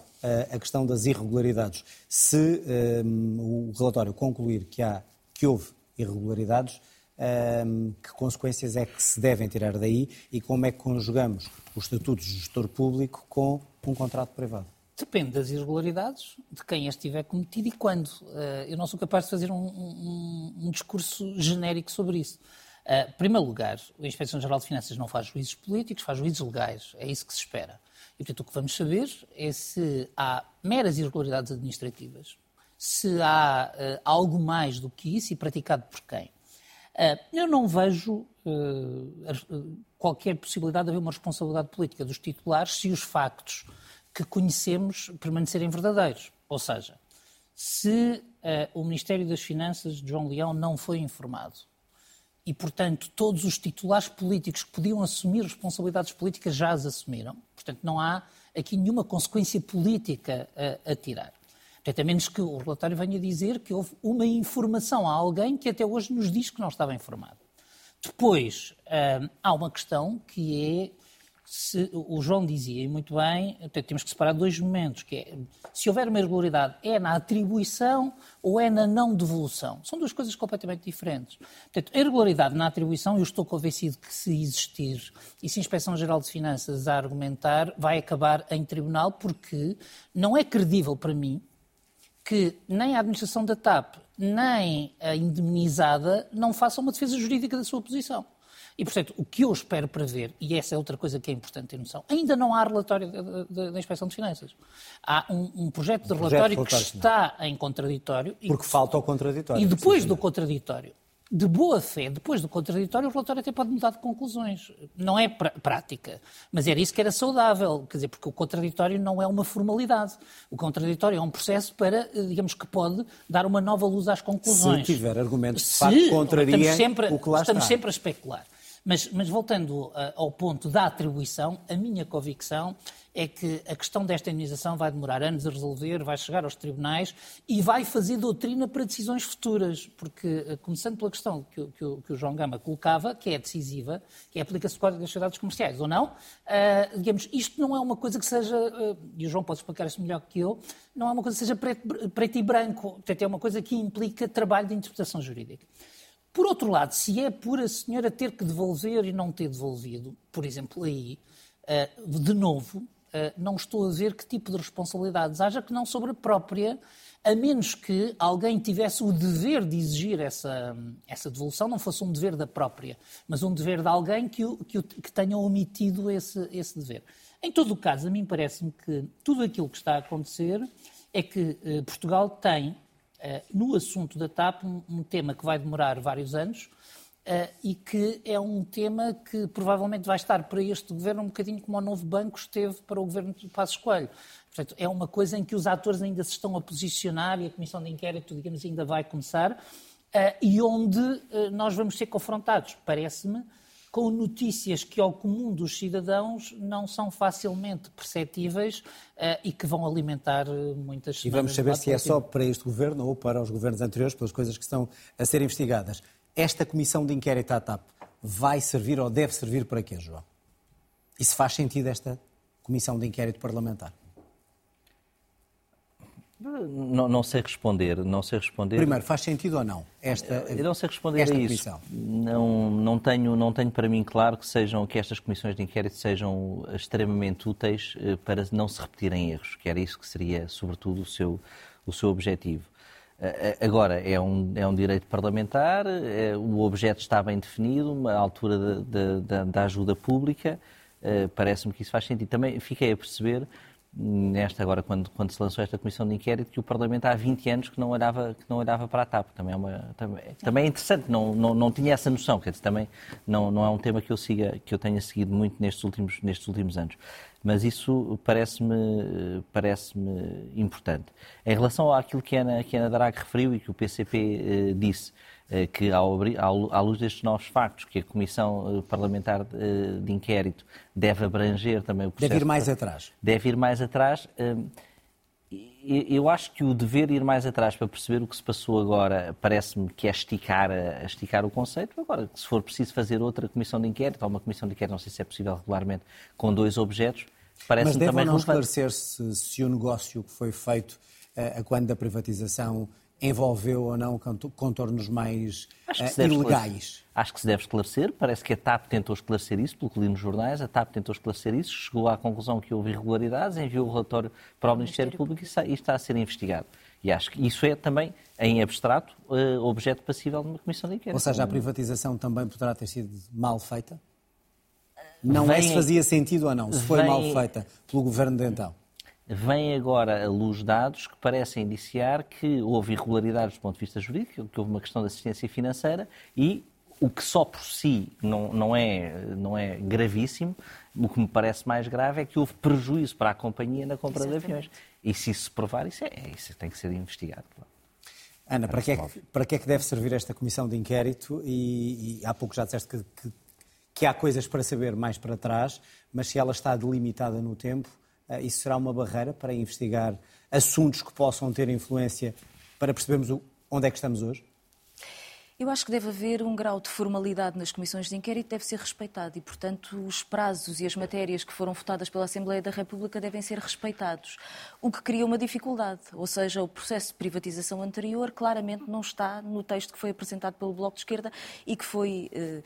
a questão das irregularidades. Se um, o relatório concluir que, há, que houve irregularidades, um, que consequências é que se devem tirar daí e como é que conjugamos o estatuto de gestor público com um contrato privado? Depende das irregularidades, de quem as tiver cometido e quando. Uh, eu não sou capaz de fazer um, um, um discurso genérico sobre isso. Uh, em primeiro lugar, a Inspeção-Geral de Finanças não faz juízos políticos, faz juízos legais. É isso que se espera. E, portanto, o que vamos saber é se há meras irregularidades administrativas, se há uh, algo mais do que isso e praticado por quem. Eh, eu não vejo eh, qualquer possibilidade de haver uma responsabilidade política dos titulares se os factos que conhecemos permanecerem verdadeiros. Ou seja, se o Ministério das Finanças de João Leão não foi informado e, portanto, todos os titulares políticos que podiam assumir responsabilidades políticas já as assumiram, portanto, não há aqui nenhuma consequência política a, a tirar. Portanto, a menos que o relatório venha dizer que houve uma informação a alguém que até hoje nos diz que não estava informado. Depois, hum, há uma questão que é se, o João dizia, muito bem, temos que separar dois momentos, que é, se houver uma irregularidade, é na atribuição ou é na não devolução. São duas coisas completamente diferentes. Portanto, a irregularidade na atribuição, eu estou convencido que se existir, e se a Inspeção-Geral de Finanças a argumentar, vai acabar em tribunal, porque não é credível para mim que nem a administração da TAP, nem a indemnizada não façam uma defesa jurídica da sua posição. E, portanto, o que eu espero para ver, e essa é outra coisa que é importante ter noção, ainda não há relatório da Inspeção de Finanças. Há um, um projeto de um relatório projeto que está em contraditório. Porque e, falta o contraditório. E depois do contraditório, de boa fé, depois do contraditório, o relatório até pode mudar de conclusões. Não é pr prática, mas era isso que era saudável, quer dizer, porque o contraditório não é uma formalidade. O contraditório é um processo para, eh, digamos que pode dar uma nova luz às conclusões. Se tiver argumentos que facto contrariem sempre, o que lá estamos está. sempre a especular. Mas, mas voltando uh, ao ponto da atribuição, a minha convicção é que a questão desta indenização vai demorar anos a resolver, vai chegar aos tribunais e vai fazer doutrina para decisões futuras. Porque, uh, começando pela questão que, que, que o João Gama colocava, que é decisiva, que é aplica-se o Código das Sociedades Comerciais ou não, uh, digamos, isto não é uma coisa que seja, uh, e o João pode explicar isso melhor que eu, não é uma coisa que seja preto, preto e branco. Portanto, é uma coisa que implica trabalho de interpretação jurídica. Por outro lado, se é por a senhora ter que devolver e não ter devolvido, por exemplo, aí, eh, de novo, eh, não estou a ver que tipo de responsabilidades haja que não sobre a própria, a menos que alguém tivesse o dever de exigir essa, essa devolução, não fosse um dever da própria, mas um dever de alguém que, que, que tenha omitido esse, esse dever. Em todo o caso, a mim parece-me que tudo aquilo que está a acontecer é que eh, Portugal tem no assunto da TAP, um, tema que vai demorar vários anos uh, e que é um tema que provavelmente vai estar para este governo um bocadinho como o novo banco esteve para o governo de Passos Coelho. Portanto, é uma coisa em que os atores ainda se estão a posicionar e a comissão de inquérito, digamos, ainda vai começar, uh, e onde nós vamos ser confrontados, parece-me, com notícias que ao comum dos cidadãos não são facilmente perceptíveis uh, e que vão alimentar eh, muitas E vamos saber se é só para este governo ou para os governos anteriores, pelas coisas que estão a ser investigadas. Esta comissão de inquérito à TAP vai servir ou deve servir para quê, João? E se faz sentido esta comissão de inquérito parlamentar? Não, não, sei responder, não sei responder. Primeiro, faz sentido ou não esta Eu não sei responder a isso. Não, não tenho, não tenho para mim claro que sejam que estas comissões de inquérito sejam extremamente úteis eh, para não se repetirem erros, que era isso que seria, sobretudo, o seu, o seu objetivo. Eh, eh, agora, é um, é um direito parlamentar, é, o objeto está bem definido, a altura da ajuda pública, parece-me que isso faz sentido. Também fiquei a perceber nesta agora quando, quando se lançou esta comissão de inquérito que o Parlamento há 20 anos que não olhava que não olhava para a TAP. Também é uma também, também é interessante não, não não tinha essa noção. Quer dizer, também não não é um tema que eu siga que eu tenha seguido muito nestes últimos nestes últimos anos. Mas isso parece-me parece-me importante. Em relação àquilo que a Ana, que a Ana Drag referiu e que o PCP eh, disse que, ao, à luz destes novos factos, que a Comissão eh, Parlamentar eh, de Inquérito deve abranger também o processo... Deve ir mais atrás. Deve ir mais atrás. Eu acho que o dever ir mais atrás para perceber o que se passou agora parece-me que é esticar, esticar o conceito. Agora, se for preciso fazer outra comissão de inquérito, ou uma comissão de inquérito, não sei se é possível regularmente, com dois objetos, parece-me também Mas deve não esclarecer-se se o negócio que foi feito a quando da privatização envolveu ou não contornos mais uh, ilegais? Acho que se deve esclarecer. Parece que a TAP tentou esclarecer isso, pelo que li nos jornais. A TAP tentou esclarecer isso, chegou à conclusão que houve irregularidades, enviou o relatório para o Ministério Público e está a ser investigado. E acho que isso é também, em abstrato, uh, objeto passível de uma comissão de inquérito. Ou seja, a privatização também poderá ter sido mal feita? Não vem, é se fazia sentido ou não, se foi vem, mal feita pelo governo de então vêm agora à luz dados que parecem indiciar que houve irregularidades do ponto de vista jurídico, que houve uma questão de assistência financeira e o que só por si não, não, é, não é gravíssimo, o que me parece mais grave é que houve prejuízo para a companhia na compra Exatamente. de aviões. E se isso se provar, isso, é, isso tem que ser investigado. Ana, para que, é que, para que é que deve servir esta comissão de inquérito? E, e há pouco já disseste que, que, que há coisas para saber mais para trás, mas se ela está delimitada no tempo, isso será uma barreira para investigar assuntos que possam ter influência para percebermos onde é que estamos hoje? Eu acho que deve haver um grau de formalidade nas comissões de inquérito deve ser respeitado e, portanto, os prazos e as matérias que foram votadas pela Assembleia da República devem ser respeitados. O que cria uma dificuldade, ou seja, o processo de privatização anterior claramente não está no texto que foi apresentado pelo Bloco de Esquerda e que foi uh,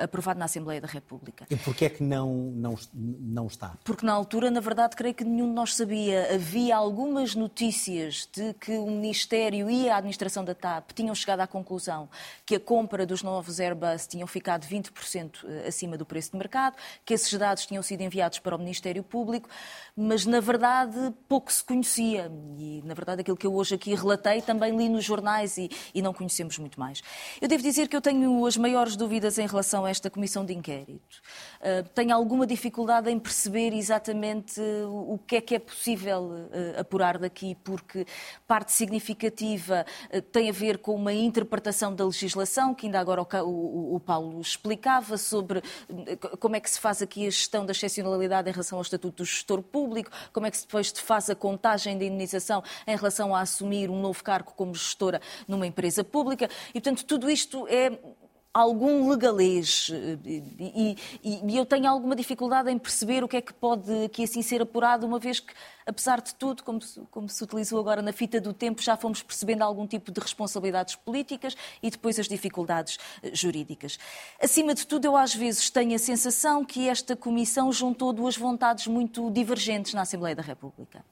uh, aprovado na Assembleia da República. E porquê é que não, não, não está? Porque na altura, na verdade, creio que nenhum de nós sabia. Havia algumas notícias de que o Ministério e a administração da TAP tinham chegado à conclusão que a compra dos novos Airbus tinham ficado 20% eh, acima do preço de mercado, que esses dados tinham sido enviados para o Ministério Público, mas na verdade pouco se conhecia. E na verdade aquilo que eu hoje aqui relatei também li nos jornais e, e não conhecemos muito mais. Eu devo dizer que eu tenho as maiores dúvidas em relação a esta comissão de inquérito. Uh, tenho alguma dificuldade em perceber exatamente o, o que é que é possível uh, apurar daqui, porque parte significativa uh, tem a ver com uma interpretação da legislação, que ainda agora o, o, o Paulo explicava, sobre como é que se faz aqui a gestão da excepcionalidade em relação ao Estatuto do Gestor Público, como é que depois se faz a contagem da indenização em relação a assumir um novo cargo como gestora numa empresa pública. E, portanto, tudo isto é algum legalês e, e, e, eu tenho alguma dificuldade em perceber o que é que pode aqui assim ser apurado, uma vez que, apesar de tudo, como se, como se utilizou agora na fita do tempo, já fomos percebendo algum tipo de responsabilidades políticas e depois as dificuldades eh, jurídicas. Acima de tudo, eu às vezes tenho a sensação que esta comissão juntou duas vontades muito divergentes na Assembleia da República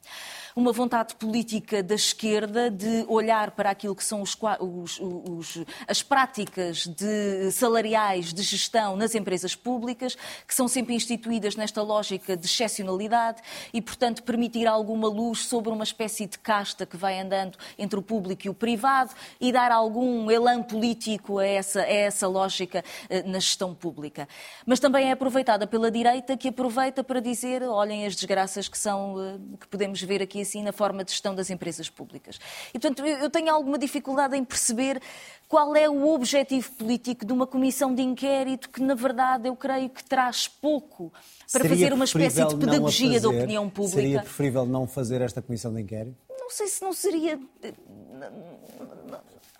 uma vontade política da esquerda de olhar para aquilo que são os, os, os, as práticas de, salariais de gestão nas empresas públicas, que são sempre instituídas nesta lógica de excepcionalidade e, portanto, permitir alguma luz sobre uma espécie de casta que vai andando entre o público e o privado e dar algum elan político a essa, a essa lógica eh, na gestão pública. Mas também é aproveitada pela direita, que aproveita para dizer, olhem as desgraças que são, eh, que podemos ver aqui assim na forma de gestão das empresas públicas. E, portanto, eu tenho alguma dificuldade em perceber qual é o objetivo político de uma comissão de inquérito que, na verdade, eu creio que traz pouco para seria fazer uma espécie de pedagogia da opinião pública. Seria preferível não fazer esta comissão de inquérito? Não sei se não seria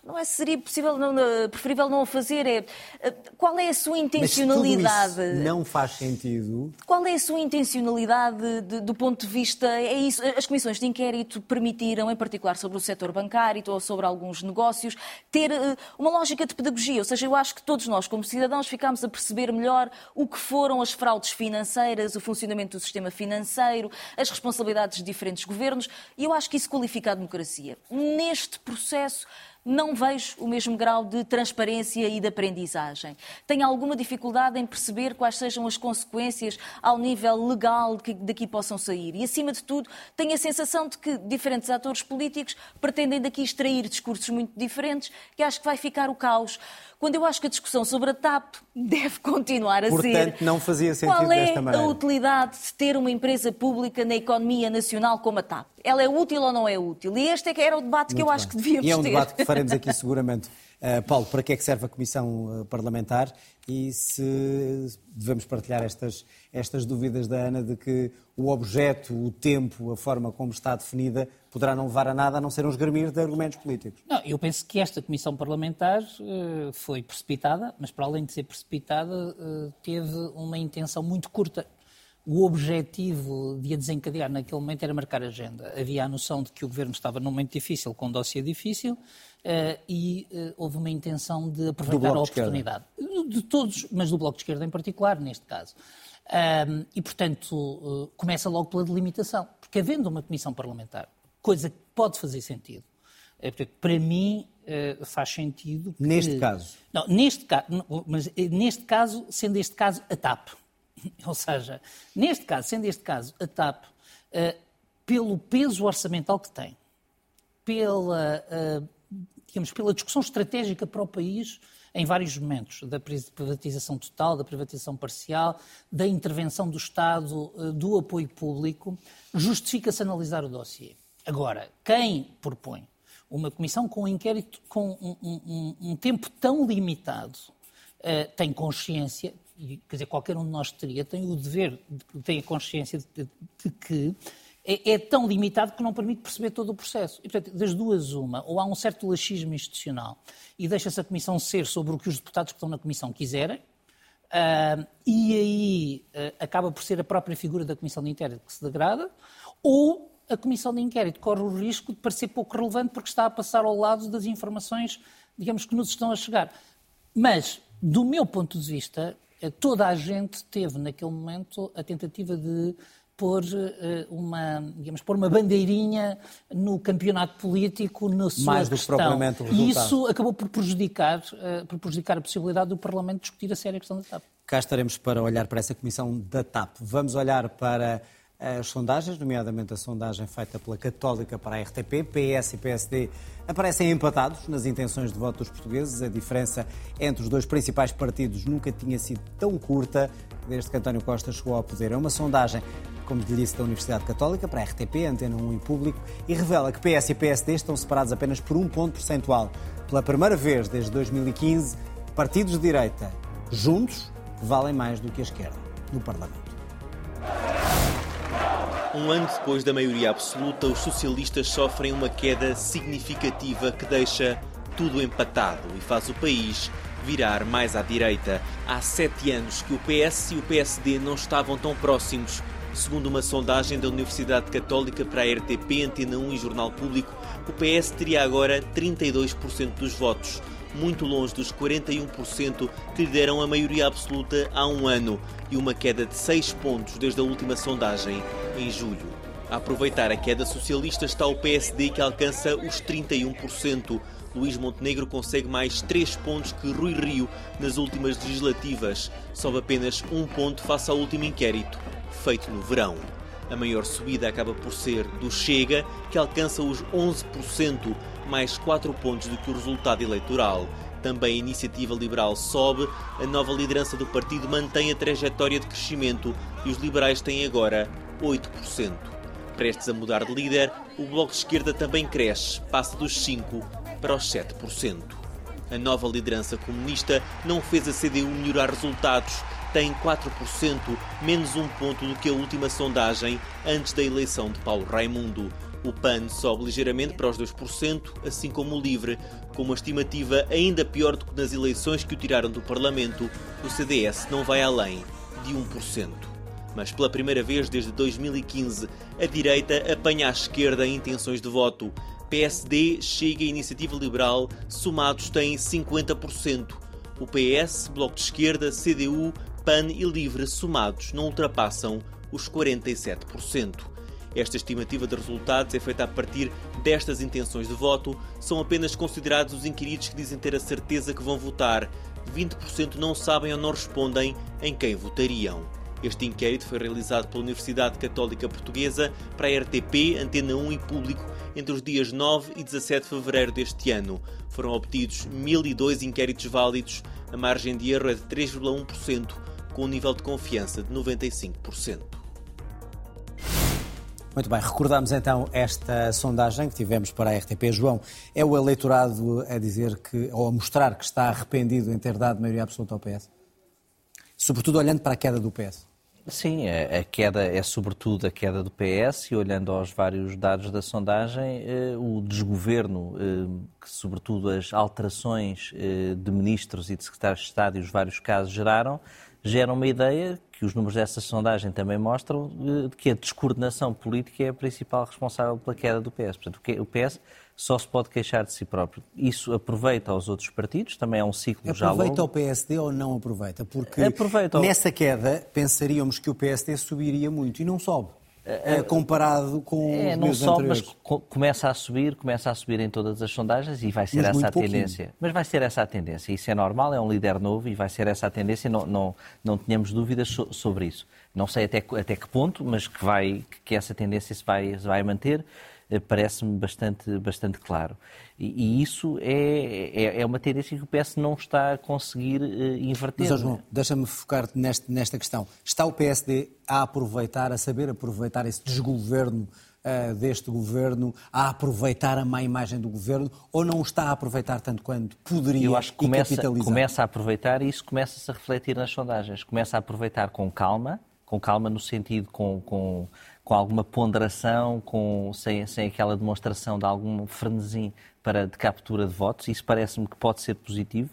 não é seria possível, não, preferível não o fazer, é eh, qual é a sua intencionalidade? Mas tudo isso não faz sentido. Qual é a sua intencionalidade de, do ponto de vista. É isso, as comissões de inquérito permitiram, em particular sobre o setor bancário ou sobre alguns negócios, ter uh, uma lógica de pedagogia. Ou seja, eu acho que todos nós, como cidadãos, ficámos a perceber melhor o que foram as fraudes financeiras, o funcionamento do sistema financeiro, as responsabilidades de diferentes governos, e eu acho que isso qualifica a democracia. Neste processo não vejo o mesmo grau de transparência e de aprendizagem. Tenho alguma dificuldade em perceber quais sejam as consequências ao nível legal que daqui possam sair. E, acima de tudo, tenho a sensação de que diferentes atores políticos pretendem daqui extrair discursos muito diferentes, que acho que vai ficar o caos quando eu acho que a discussão sobre a TAP deve continuar a Portanto, ser. Portanto, não fazia sentido qual é desta maneira. a utilidade de ter uma empresa pública na economia nacional como a TAP? Ela é útil ou não é útil? E este é que era o debate Muito que eu bem. acho que devíamos ter. E é um ter. debate que faremos aqui seguramente. Uh, Paulo, para que é que serve a Comissão uh, Parlamentar e se devemos partilhar estas, estas dúvidas da Ana de que o objeto, o tempo, a forma como está definida poderá não levar a nada a não ser uns gramir de argumentos políticos. Não, eu penso que esta comissão parlamentar uh, foi precipitada, mas para além de ser precipitada, teve uma intenção muito curta. O objetivo de a desencadear naquele momento era marcar agenda. Havia a noção de que o governo estava num momento difícil, com um dossiê difícil, uh, e houve uma intenção de aproveitar a oportunidade. De, de todos, mas do Bloco de Esquerda em particular, neste caso. Um, e, portanto, uh, começa logo pela delimitação. Porque havendo uma comissão parlamentar coisa que pode fazer sentido. É, portanto, para mim, uh, faz sentido. Que... Neste caso? Não, neste caso, mas neste caso, sendo este caso a TAP. Ou seja, neste caso, sendo este caso a TAP, uh, pelo peso orçamental que tem, pela, uh, digamos, pela discussão estratégica para o país, em vários momentos, da privatização total, da privatização parcial, da intervenção do Estado, do apoio público, justifica-se analisar o dossiê. Agora, quem propõe uma comissão com um inquérito com um, um, um tempo tão limitado uh, tem consciência, quer dizer, qualquer um de nós teria, tem o dever, tem a consciência de, de, que é, é, tão limitado que não permite perceber todo o processo. E, portanto, das duas, uma, ou há um certo laxismo institucional e deixa-se a Comissão ser sobre o que os deputados que estão na Comissão quiserem, uh, e aí uh, acaba por ser a própria figura da Comissão de Inquérito que se degrada, ou a Comissão de Inquérito corre o risco de parecer pouco relevante porque está a passar ao lado das informações, digamos, que nos estão a chegar. Mas, do meu ponto de vista, toda a gente teve naquele momento a tentativa de pôr eh, uma, digamos, pôr uma bandeirinha no campeonato político na sua Mais do que propriamente o resultado. E isso acabou por prejudicar, eh, por prejudicar a possibilidade do Parlamento discutir a séria questão da TAP. Cá estaremos para olhar para essa comissão da TAP. Vamos olhar para as sondagens, nomeadamente a sondagem feita pela Católica para a RTP. PS e PSD aparecem empatados nas intenções de voto dos portugueses. A diferença entre os dois principais partidos nunca tinha sido tão curta desde que António Costa chegou ao poder. É uma sondagem, como lhe disse, da Universidade Católica para a RTP, Antena 1 e Público, e revela que PS e PSD estão separados apenas por um ponto percentual. Pela primeira vez desde 2015, partidos de direita juntos valem mais do que a esquerda no Parlamento. Um ano depois da maioria absoluta, os socialistas sofrem uma queda significativa que deixa tudo empatado e faz o país virar mais à direita. Há sete anos que o PS e o PSD não estavam tão próximos. Segundo uma sondagem da Universidade Católica para a RTP, Antena 1 e Jornal Público, o PS teria agora 32% dos votos, muito longe dos 41% que lhe deram a maioria absoluta há um ano e uma queda de 6 pontos desde a última sondagem em julho. A aproveitar a queda socialista está o PSD que alcança os 31%. Luís Montenegro consegue mais 3 pontos que Rui Rio nas últimas legislativas. Sobe apenas um ponto face ao último inquérito, feito no verão. A maior subida acaba por ser do Chega, que alcança os 11%, mais 4 pontos do que o resultado eleitoral. Também a iniciativa liberal sobe, a nova liderança do partido mantém a trajetória de crescimento e os liberais têm agora 8%. Prestes a mudar de líder, o Bloco de Esquerda também cresce, passa dos 5% para os 7%. A nova liderança comunista não fez a CDU melhorar resultados, tem 4%, menos um ponto do que a última sondagem antes da eleição de Paulo Raimundo. O PAN sobe ligeiramente para os 2%, assim como o LIVRE, com uma estimativa ainda pior do que nas eleições que o tiraram do Parlamento, o CDS não vai além de 1%. Mas pela primeira vez desde 2015, a direita apanha à esquerda em intenções de voto. PSD, Chega e Iniciativa Liberal, somados, têm 50%. O PS, Bloco de Esquerda, CDU, PAN e LIVRE, somados, não ultrapassam os 47%. Esta estimativa de resultados é feita a partir destas intenções de voto. São apenas considerados os inquiridos que dizem ter a certeza que vão votar. 20% não sabem ou não respondem em quem votariam. Este inquérito foi realizado pela Universidade Católica Portuguesa para a RTP, Antena 1 e Público entre os dias 9 e 17 de fevereiro deste ano. Foram obtidos 1.002 inquéritos válidos, a margem de erro é de 3,1%, com um nível de confiança de 95%. Muito bem, recordamos então esta sondagem que tivemos para a RTP. João, é o eleitorado a dizer que, ou a mostrar que está arrependido em ter dado maioria absoluta ao PS? Sobretudo olhando para a queda do PS. Sim, a queda é sobretudo a queda do PS e olhando aos vários dados da sondagem, eh, o desgoverno, eh, que sobretudo as alterações eh, de ministros e de secretários de Estado e os vários casos geraram, geram uma ideia que os números dessa sondagem também mostram de que a descoordenação política é a principal responsável pela queda do PS. Portanto, o PS só se pode queixar de si próprio. Isso aproveita aos outros partidos, também é um ciclo aproveita já longo. Aproveita o PSD ou não aproveita? Porque aproveita nessa queda pensaríamos que o PSD subiria muito e não sobe. É, é, comparado com é, não sobe, mas começa a subir, começa a subir em todas as sondagens e vai ser mas essa a tendência. Mas vai ser essa a tendência. Isso é normal, é um líder novo e vai ser essa a tendência. Não, não, não tínhamos dúvidas so, sobre isso. Não sei até, até que ponto, mas que, vai, que essa tendência se vai, se vai manter. Eh, parece-me bastante, bastante claro. E, e isso é, é, é, uma tendência que o PS não está a conseguir uh, inverter. Mas, João, deixa-me focar-te nesta, nesta questão. Está o PSD a aproveitar, a saber aproveitar esse desgoverno uh, deste governo, a aproveitar a má imagem do governo, ou não está a aproveitar tanto quanto poderia Eu acho que começa, começa a aproveitar e isso começa-se a refletir nas sondagens. Começa a aproveitar com calma, com calma no sentido com, com com alguma ponderação, com, sem, sem aquela demonstração de algum frenesim para, de captura de votos. Isso parece-me que pode ser positivo.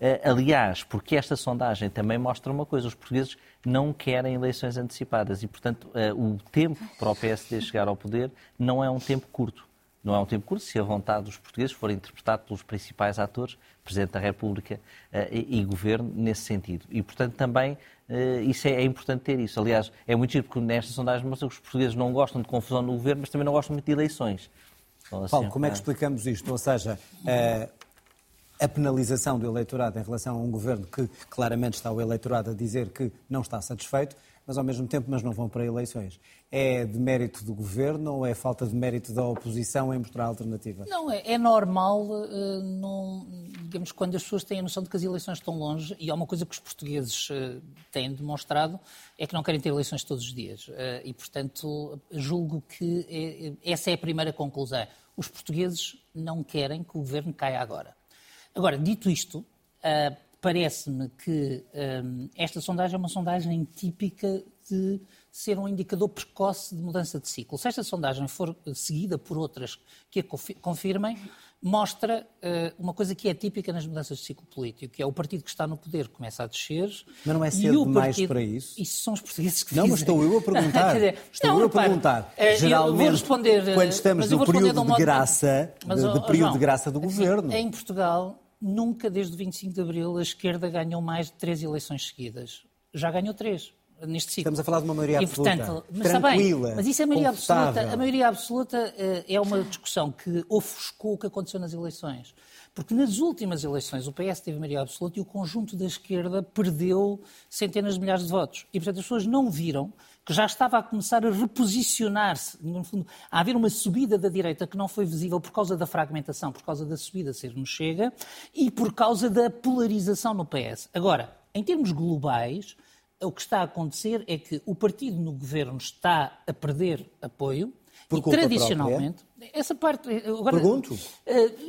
Uh, aliás, porque esta sondagem também mostra uma coisa: os portugueses não querem eleições antecipadas e, portanto, uh, o tempo para o PSD chegar ao poder não é um tempo curto. Não é um tempo curto se a vontade dos portugueses for interpretada pelos principais atores, Presidente da República uh, e, e, Governo, nesse sentido. E, portanto, também isso é, é, importante ter isso. Aliás, é muito giro porque nesta sondagem mostra que os portugueses não gostam de confusão no Governo, mas também não gostam muito de eleições. Então, assim, Paulo, como é que explicamos isto? Ou seja, uh, a penalização do eleitorado em relação a um Governo que claramente está o eleitorado a dizer que não está satisfeito, mas ao mesmo tempo mas não vão para eleições. É de mérito do governo ou é falta de mérito da oposição em mostrar a alternativa? Não, é, é normal, uh, não, digamos, quando as pessoas têm a noção de que as eleições estão longe, e há uma coisa que os portugueses uh, têm demonstrado, é que não querem ter eleições todos os dias. Uh, e, portanto, julgo que é, essa é a primeira conclusão. Os portugueses não querem que o governo caia agora. Agora, dito isto, parece-me que um, esta sondagem é uma sondagem típica de ser um indicador precoce de mudança de ciclo. Se esta sondagem for seguida por outras que a confirmem, mostra uh, uma coisa que é típica nas mudanças de ciclo político, que é o partido que está no poder começa a descer. Mas não é cedo demais partido... para isso? Isso são os portugueses que Não, dizem. mas estou eu a perguntar. dizer, estou não, eu a perguntar. Uh, Geralmente, responder, quando estamos no período de graça, de, de período João, de graça do assim, governo. Em Portugal, nunca desde o 25 de Abril a esquerda ganhou mais de três eleições seguidas. Já ganhou três neste ciclo. Estamos a falar de uma maioria absoluta. E, portanto, mas tranquila, bem, mas isso é a maioria absoluta. A maioria absoluta uh, é uma discussão que ofuscou o que aconteceu nas eleições. Porque nas últimas eleições o PS teve maioria absoluta e o conjunto da esquerda perdeu centenas de milhares de votos. E, portanto, as pessoas não viram que já estava a começar a reposicionar-se, no fundo, a haver uma subida da direita que não foi visível por causa da fragmentação, por causa da subida ser no Chega e por causa da polarização no PS. Agora, em termos globais, o que está a acontecer é que o partido no governo está a perder apoio, por e tradicionalmente, própria? essa parte. Agora, Pergunto. Uh,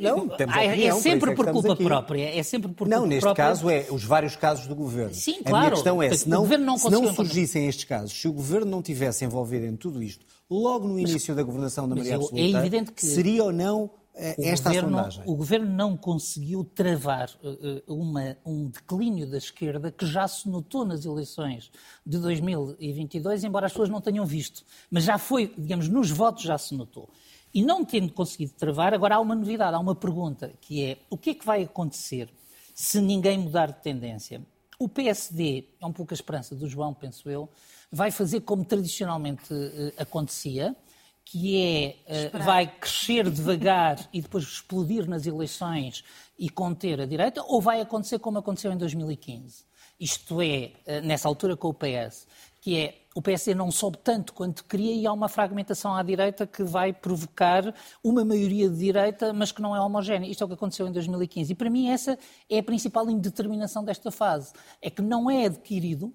não, temos é, opinião, é sempre por, é culpa aqui. própria. É sempre por não, culpa neste própria. caso é os vários casos do governo. Sim, a claro. A minha questão é: se não, não, se não surgissem estes casos, se o governo não tivesse envolvido em tudo isto, logo no início mas, da governação da Maria Absoluta, é evidente que seria ou não é esta o governo, sondagem. O governo não conseguiu travar uh, uma, um declínio da esquerda que já se notou nas eleições de 2022, embora as pessoas não tenham visto. Mas já foi, digamos, nos votos já se notou. E não tendo conseguido travar, agora há uma novidade, há uma pergunta, que é o que é que vai acontecer se ninguém mudar de tendência? O PSD, é um pouco a esperança do João, penso eu, vai fazer como tradicionalmente uh, acontecia, que é uh, vai crescer devagar e depois explodir nas eleições e conter a direita, ou vai acontecer como aconteceu em 2015? Isto é, uh, nessa altura com o PS, que é o PSD não sobe tanto quanto queria e há uma fragmentação à direita que vai provocar uma maioria de direita, mas que não é homogénea. Isto é o que aconteceu em 2015. E para mim essa é a principal indeterminação desta fase. É que não é adquirido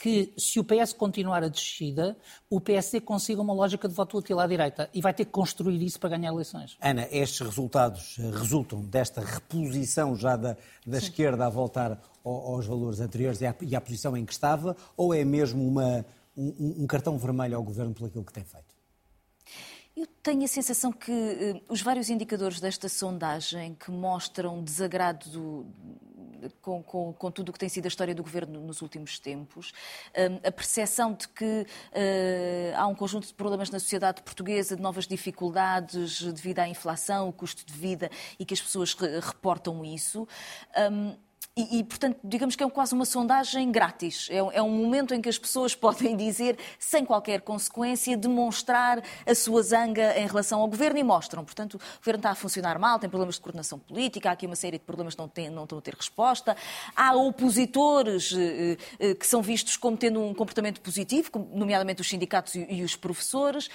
que se o PS continuar a descida, o PSD consiga uma lógica de voto útil à direita e vai ter que construir isso para ganhar eleições. Ana, estes resultados eh, resultam desta reposição já da, da esquerda a voltar aos valores anteriores e à, e à, posição em que estava, ou é mesmo uma, um, um cartão vermelho ao governo por aquilo que tem feito? Eu tenho a sensação que uh, os vários indicadores desta sondagem que mostram desagrado do, com, com, com tudo o que tem sido a história do governo nos últimos tempos, hum, a percepção de que uh, há um conjunto de problemas na sociedade portuguesa, de novas dificuldades devido à inflação, o custo de vida e que as pessoas reportam isso. Um, e, e, portanto, digamos que é quase uma sondagem grátis. É, é, um momento em que as pessoas podem dizer, sem qualquer consequência, demonstrar a sua zanga em relação ao governo e mostram. Portanto, o governo está a funcionar mal, tem problemas de coordenação política, há aqui uma série de problemas que não, tem, não estão a ter resposta. Há opositores eh, eh, que são vistos como tendo um comportamento positivo, nomeadamente os sindicatos e, e os professores,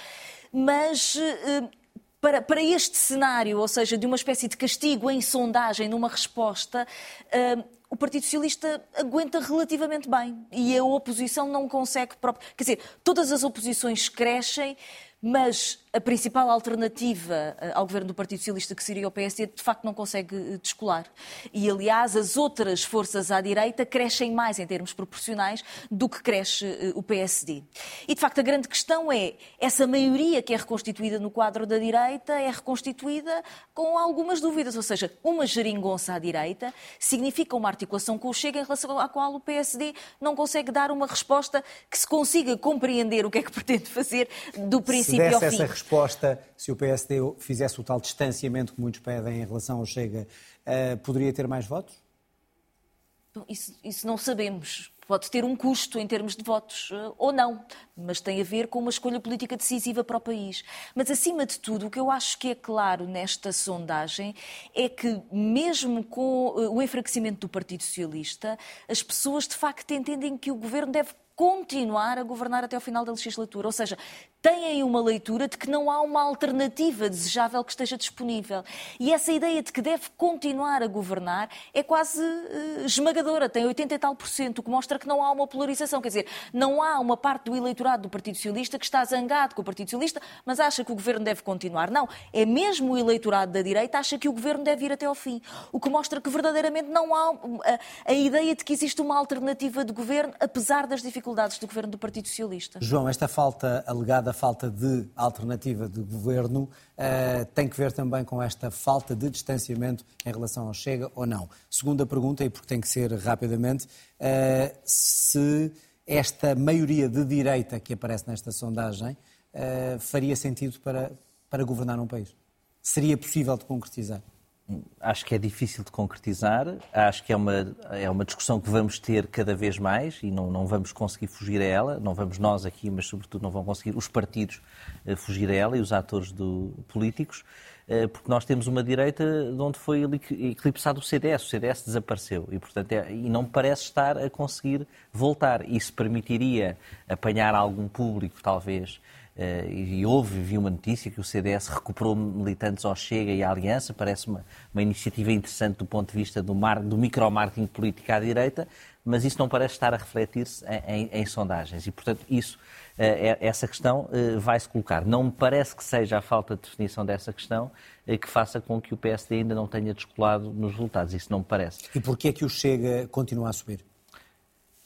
mas. Eh, para, para este cenário, ou seja, de uma espécie de castigo em sondagem, numa resposta, uh, o Partido Socialista aguenta relativamente bem e a oposição não consegue. Quer dizer, todas as oposições crescem, mas a principal alternativa eh, ao governo do Partido Socialista, que seria o PSD, de facto não consegue eh, descolar. E, aliás, as outras forças à direita crescem mais em termos proporcionais do que cresce eh, o PSD. E, de facto, a grande questão é essa maioria que é reconstituída no quadro da direita é reconstituída com algumas dúvidas, ou seja, uma geringonça à direita significa uma articulação com o Chega em relação à qual o PSD não consegue dar uma resposta que se consiga compreender o que é que pretende fazer do princípio ao fim. Resposta, se o PSD fizesse o tal distanciamento que muitos pedem em relação ao Chega, uh, poderia ter mais votos? Isso, isso não sabemos. Pode ter um custo em termos de votos uh, ou não, mas tem a ver com uma escolha política decisiva para o país. Mas, acima de tudo, o que eu acho que é claro nesta sondagem é que, mesmo com uh, o enfraquecimento do Partido Socialista, as pessoas de facto entendem que o governo deve continuar a governar até ao final da legislatura. Ou seja, têm uma leitura de que não há uma alternativa desejável que esteja disponível. E essa ideia de que deve continuar a governar é quase uh, esmagadora, tem 80 e tal por cento, o que mostra que não há uma polarização. Quer dizer, não há uma parte do eleitorado do Partido Socialista que está zangado com o Partido Socialista, mas acha que o governo deve continuar. Não, é mesmo o eleitorado da direita acha que o governo deve ir até ao fim. O que mostra que verdadeiramente não há a, eh, a ideia de que existe uma alternativa de governo, apesar das dificuldades do governo do Partido Socialista. João, esta falta, alegada falta de alternativa de governo, uh, tem que ver também com esta falta de distanciamento em relação ao Chega ou não? Segunda pergunta, e porque tem que ser rapidamente, uh, se esta maioria de direita que aparece nesta sondagem uh, faria sentido para, para governar um país? Seria possível de concretizar? Acho que é difícil de concretizar, acho que é uma, é uma discussão que vamos ter cada vez mais e não, não vamos conseguir fugir a ela, não vamos nós aqui, mas sobretudo não vão conseguir os partidos uh, fugir a ela e os atores do, políticos, uh, porque nós temos uma direita de onde foi eclipsado o CDS, o CDS desapareceu e, portanto, é, e não parece estar a conseguir voltar. Isso permitiria apanhar algum público, talvez, Uh, e houve, vi uma notícia que o CDS recuperou militantes ao Chega e à Aliança, parece uma, uma iniciativa interessante do ponto de vista do, mar, do micromarketing político à direita, mas isso não parece estar a refletir-se em, em, em, sondagens. E, portanto, isso, uh, é, essa questão uh, vai-se colocar. Não me parece que seja a falta de definição dessa questão que faça com que o PSD ainda não tenha descolado nos resultados. Isso não me parece. E porquê é que o Chega continua a subir?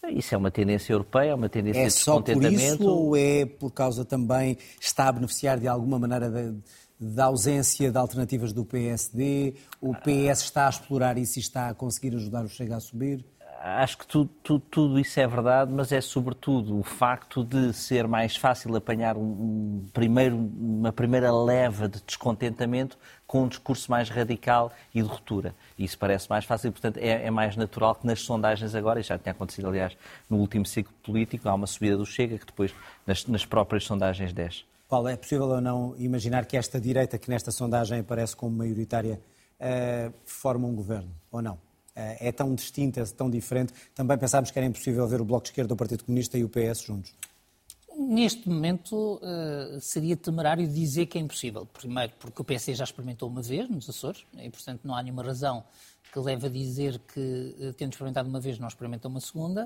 Isso é uma tendência europeia, é uma tendência é de descontentamento. É só por isso ou é por causa também, está a beneficiar de alguma maneira da ausência de alternativas do PSD? O PS está a explorar isso e está a conseguir ajudar o Chega a subir? acho que tudo, tudo, tudo, isso é verdade, mas é sobretudo o facto de ser mais fácil apanhar um, um primeiro, uma primeira leva de descontentamento com um discurso mais radical e de ruptura. Isso parece mais fácil e, portanto, é, é, mais natural que nas sondagens agora, e já tinha acontecido, aliás, no último ciclo político, há uma subida do Chega que depois, nas, nas próprias sondagens, desce. Paulo, é possível ou não imaginar que esta direita, que nesta sondagem aparece como maioritária, uh, forma um governo, ou não? Eh, é tão distinta, tão diferente. Também pensámos que era impossível ver o Bloco de Esquerda, o Partido Comunista e o PS juntos. Neste momento uh, seria temerário dizer que é impossível. Primeiro, porque o PS já experimentou uma vez nos Açores e, portanto, não há nenhuma razão que leve a dizer que, uh, tendo experimentado uma vez, não experimenta uma segunda.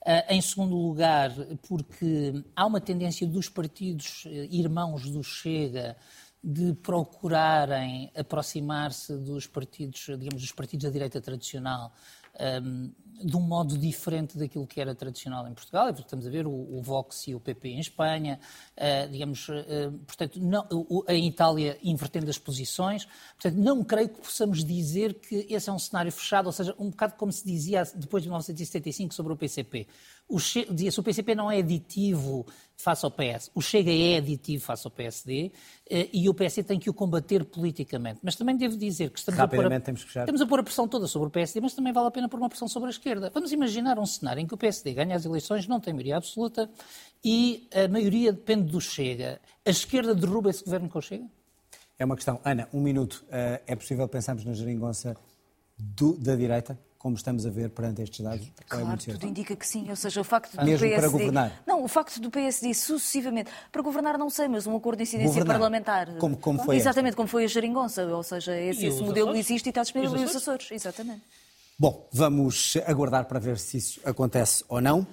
Uh, em segundo lugar, porque há uma tendência dos partidos irmãos do Chega de procurarem aproximar-se dos partidos, digamos, dos partidos da direita tradicional um, de um modo diferente daquilo que era tradicional em Portugal. Estamos a ver o, o Vox e o PP em Espanha, uh, digamos, uh, portanto, não, o, em Itália invertendo as posições. Portanto, não creio que possamos dizer que esse é um cenário fechado, ou seja, um bocado como se dizia depois de 1975 sobre o PCP. Dizia-se o PCP não é aditivo face ao PS. O Chega é aditivo face ao PSD eh, e o PSD tem que o combater politicamente. Mas também devo dizer que estamos a, pôr a, estamos a pôr a pressão toda sobre o PSD, mas também vale a pena pôr uma pressão sobre a esquerda. Vamos imaginar um cenário em que o PSD ganha as eleições, não tem maioria absoluta e a maioria depende do Chega. A esquerda derruba esse governo com o Chega? É uma questão. Ana, um minuto. Eh, é possível pensarmos na geringonça do, da direita? Como estamos a ver perante estes dados? É claro, é tudo indica que sim. Ou seja, o facto do Mesmo PSD... para governar? Não, o facto do PSD sucessivamente... Para governar não sei, mas um acordo de incidência governar. parlamentar. Como, como foi Exatamente, esta? como foi a geringonça. Ou seja, esse, esse modelo Açores? existe e está disponível nos Açores. Exatamente. Bom, vamos aguardar para ver se isso acontece ou não.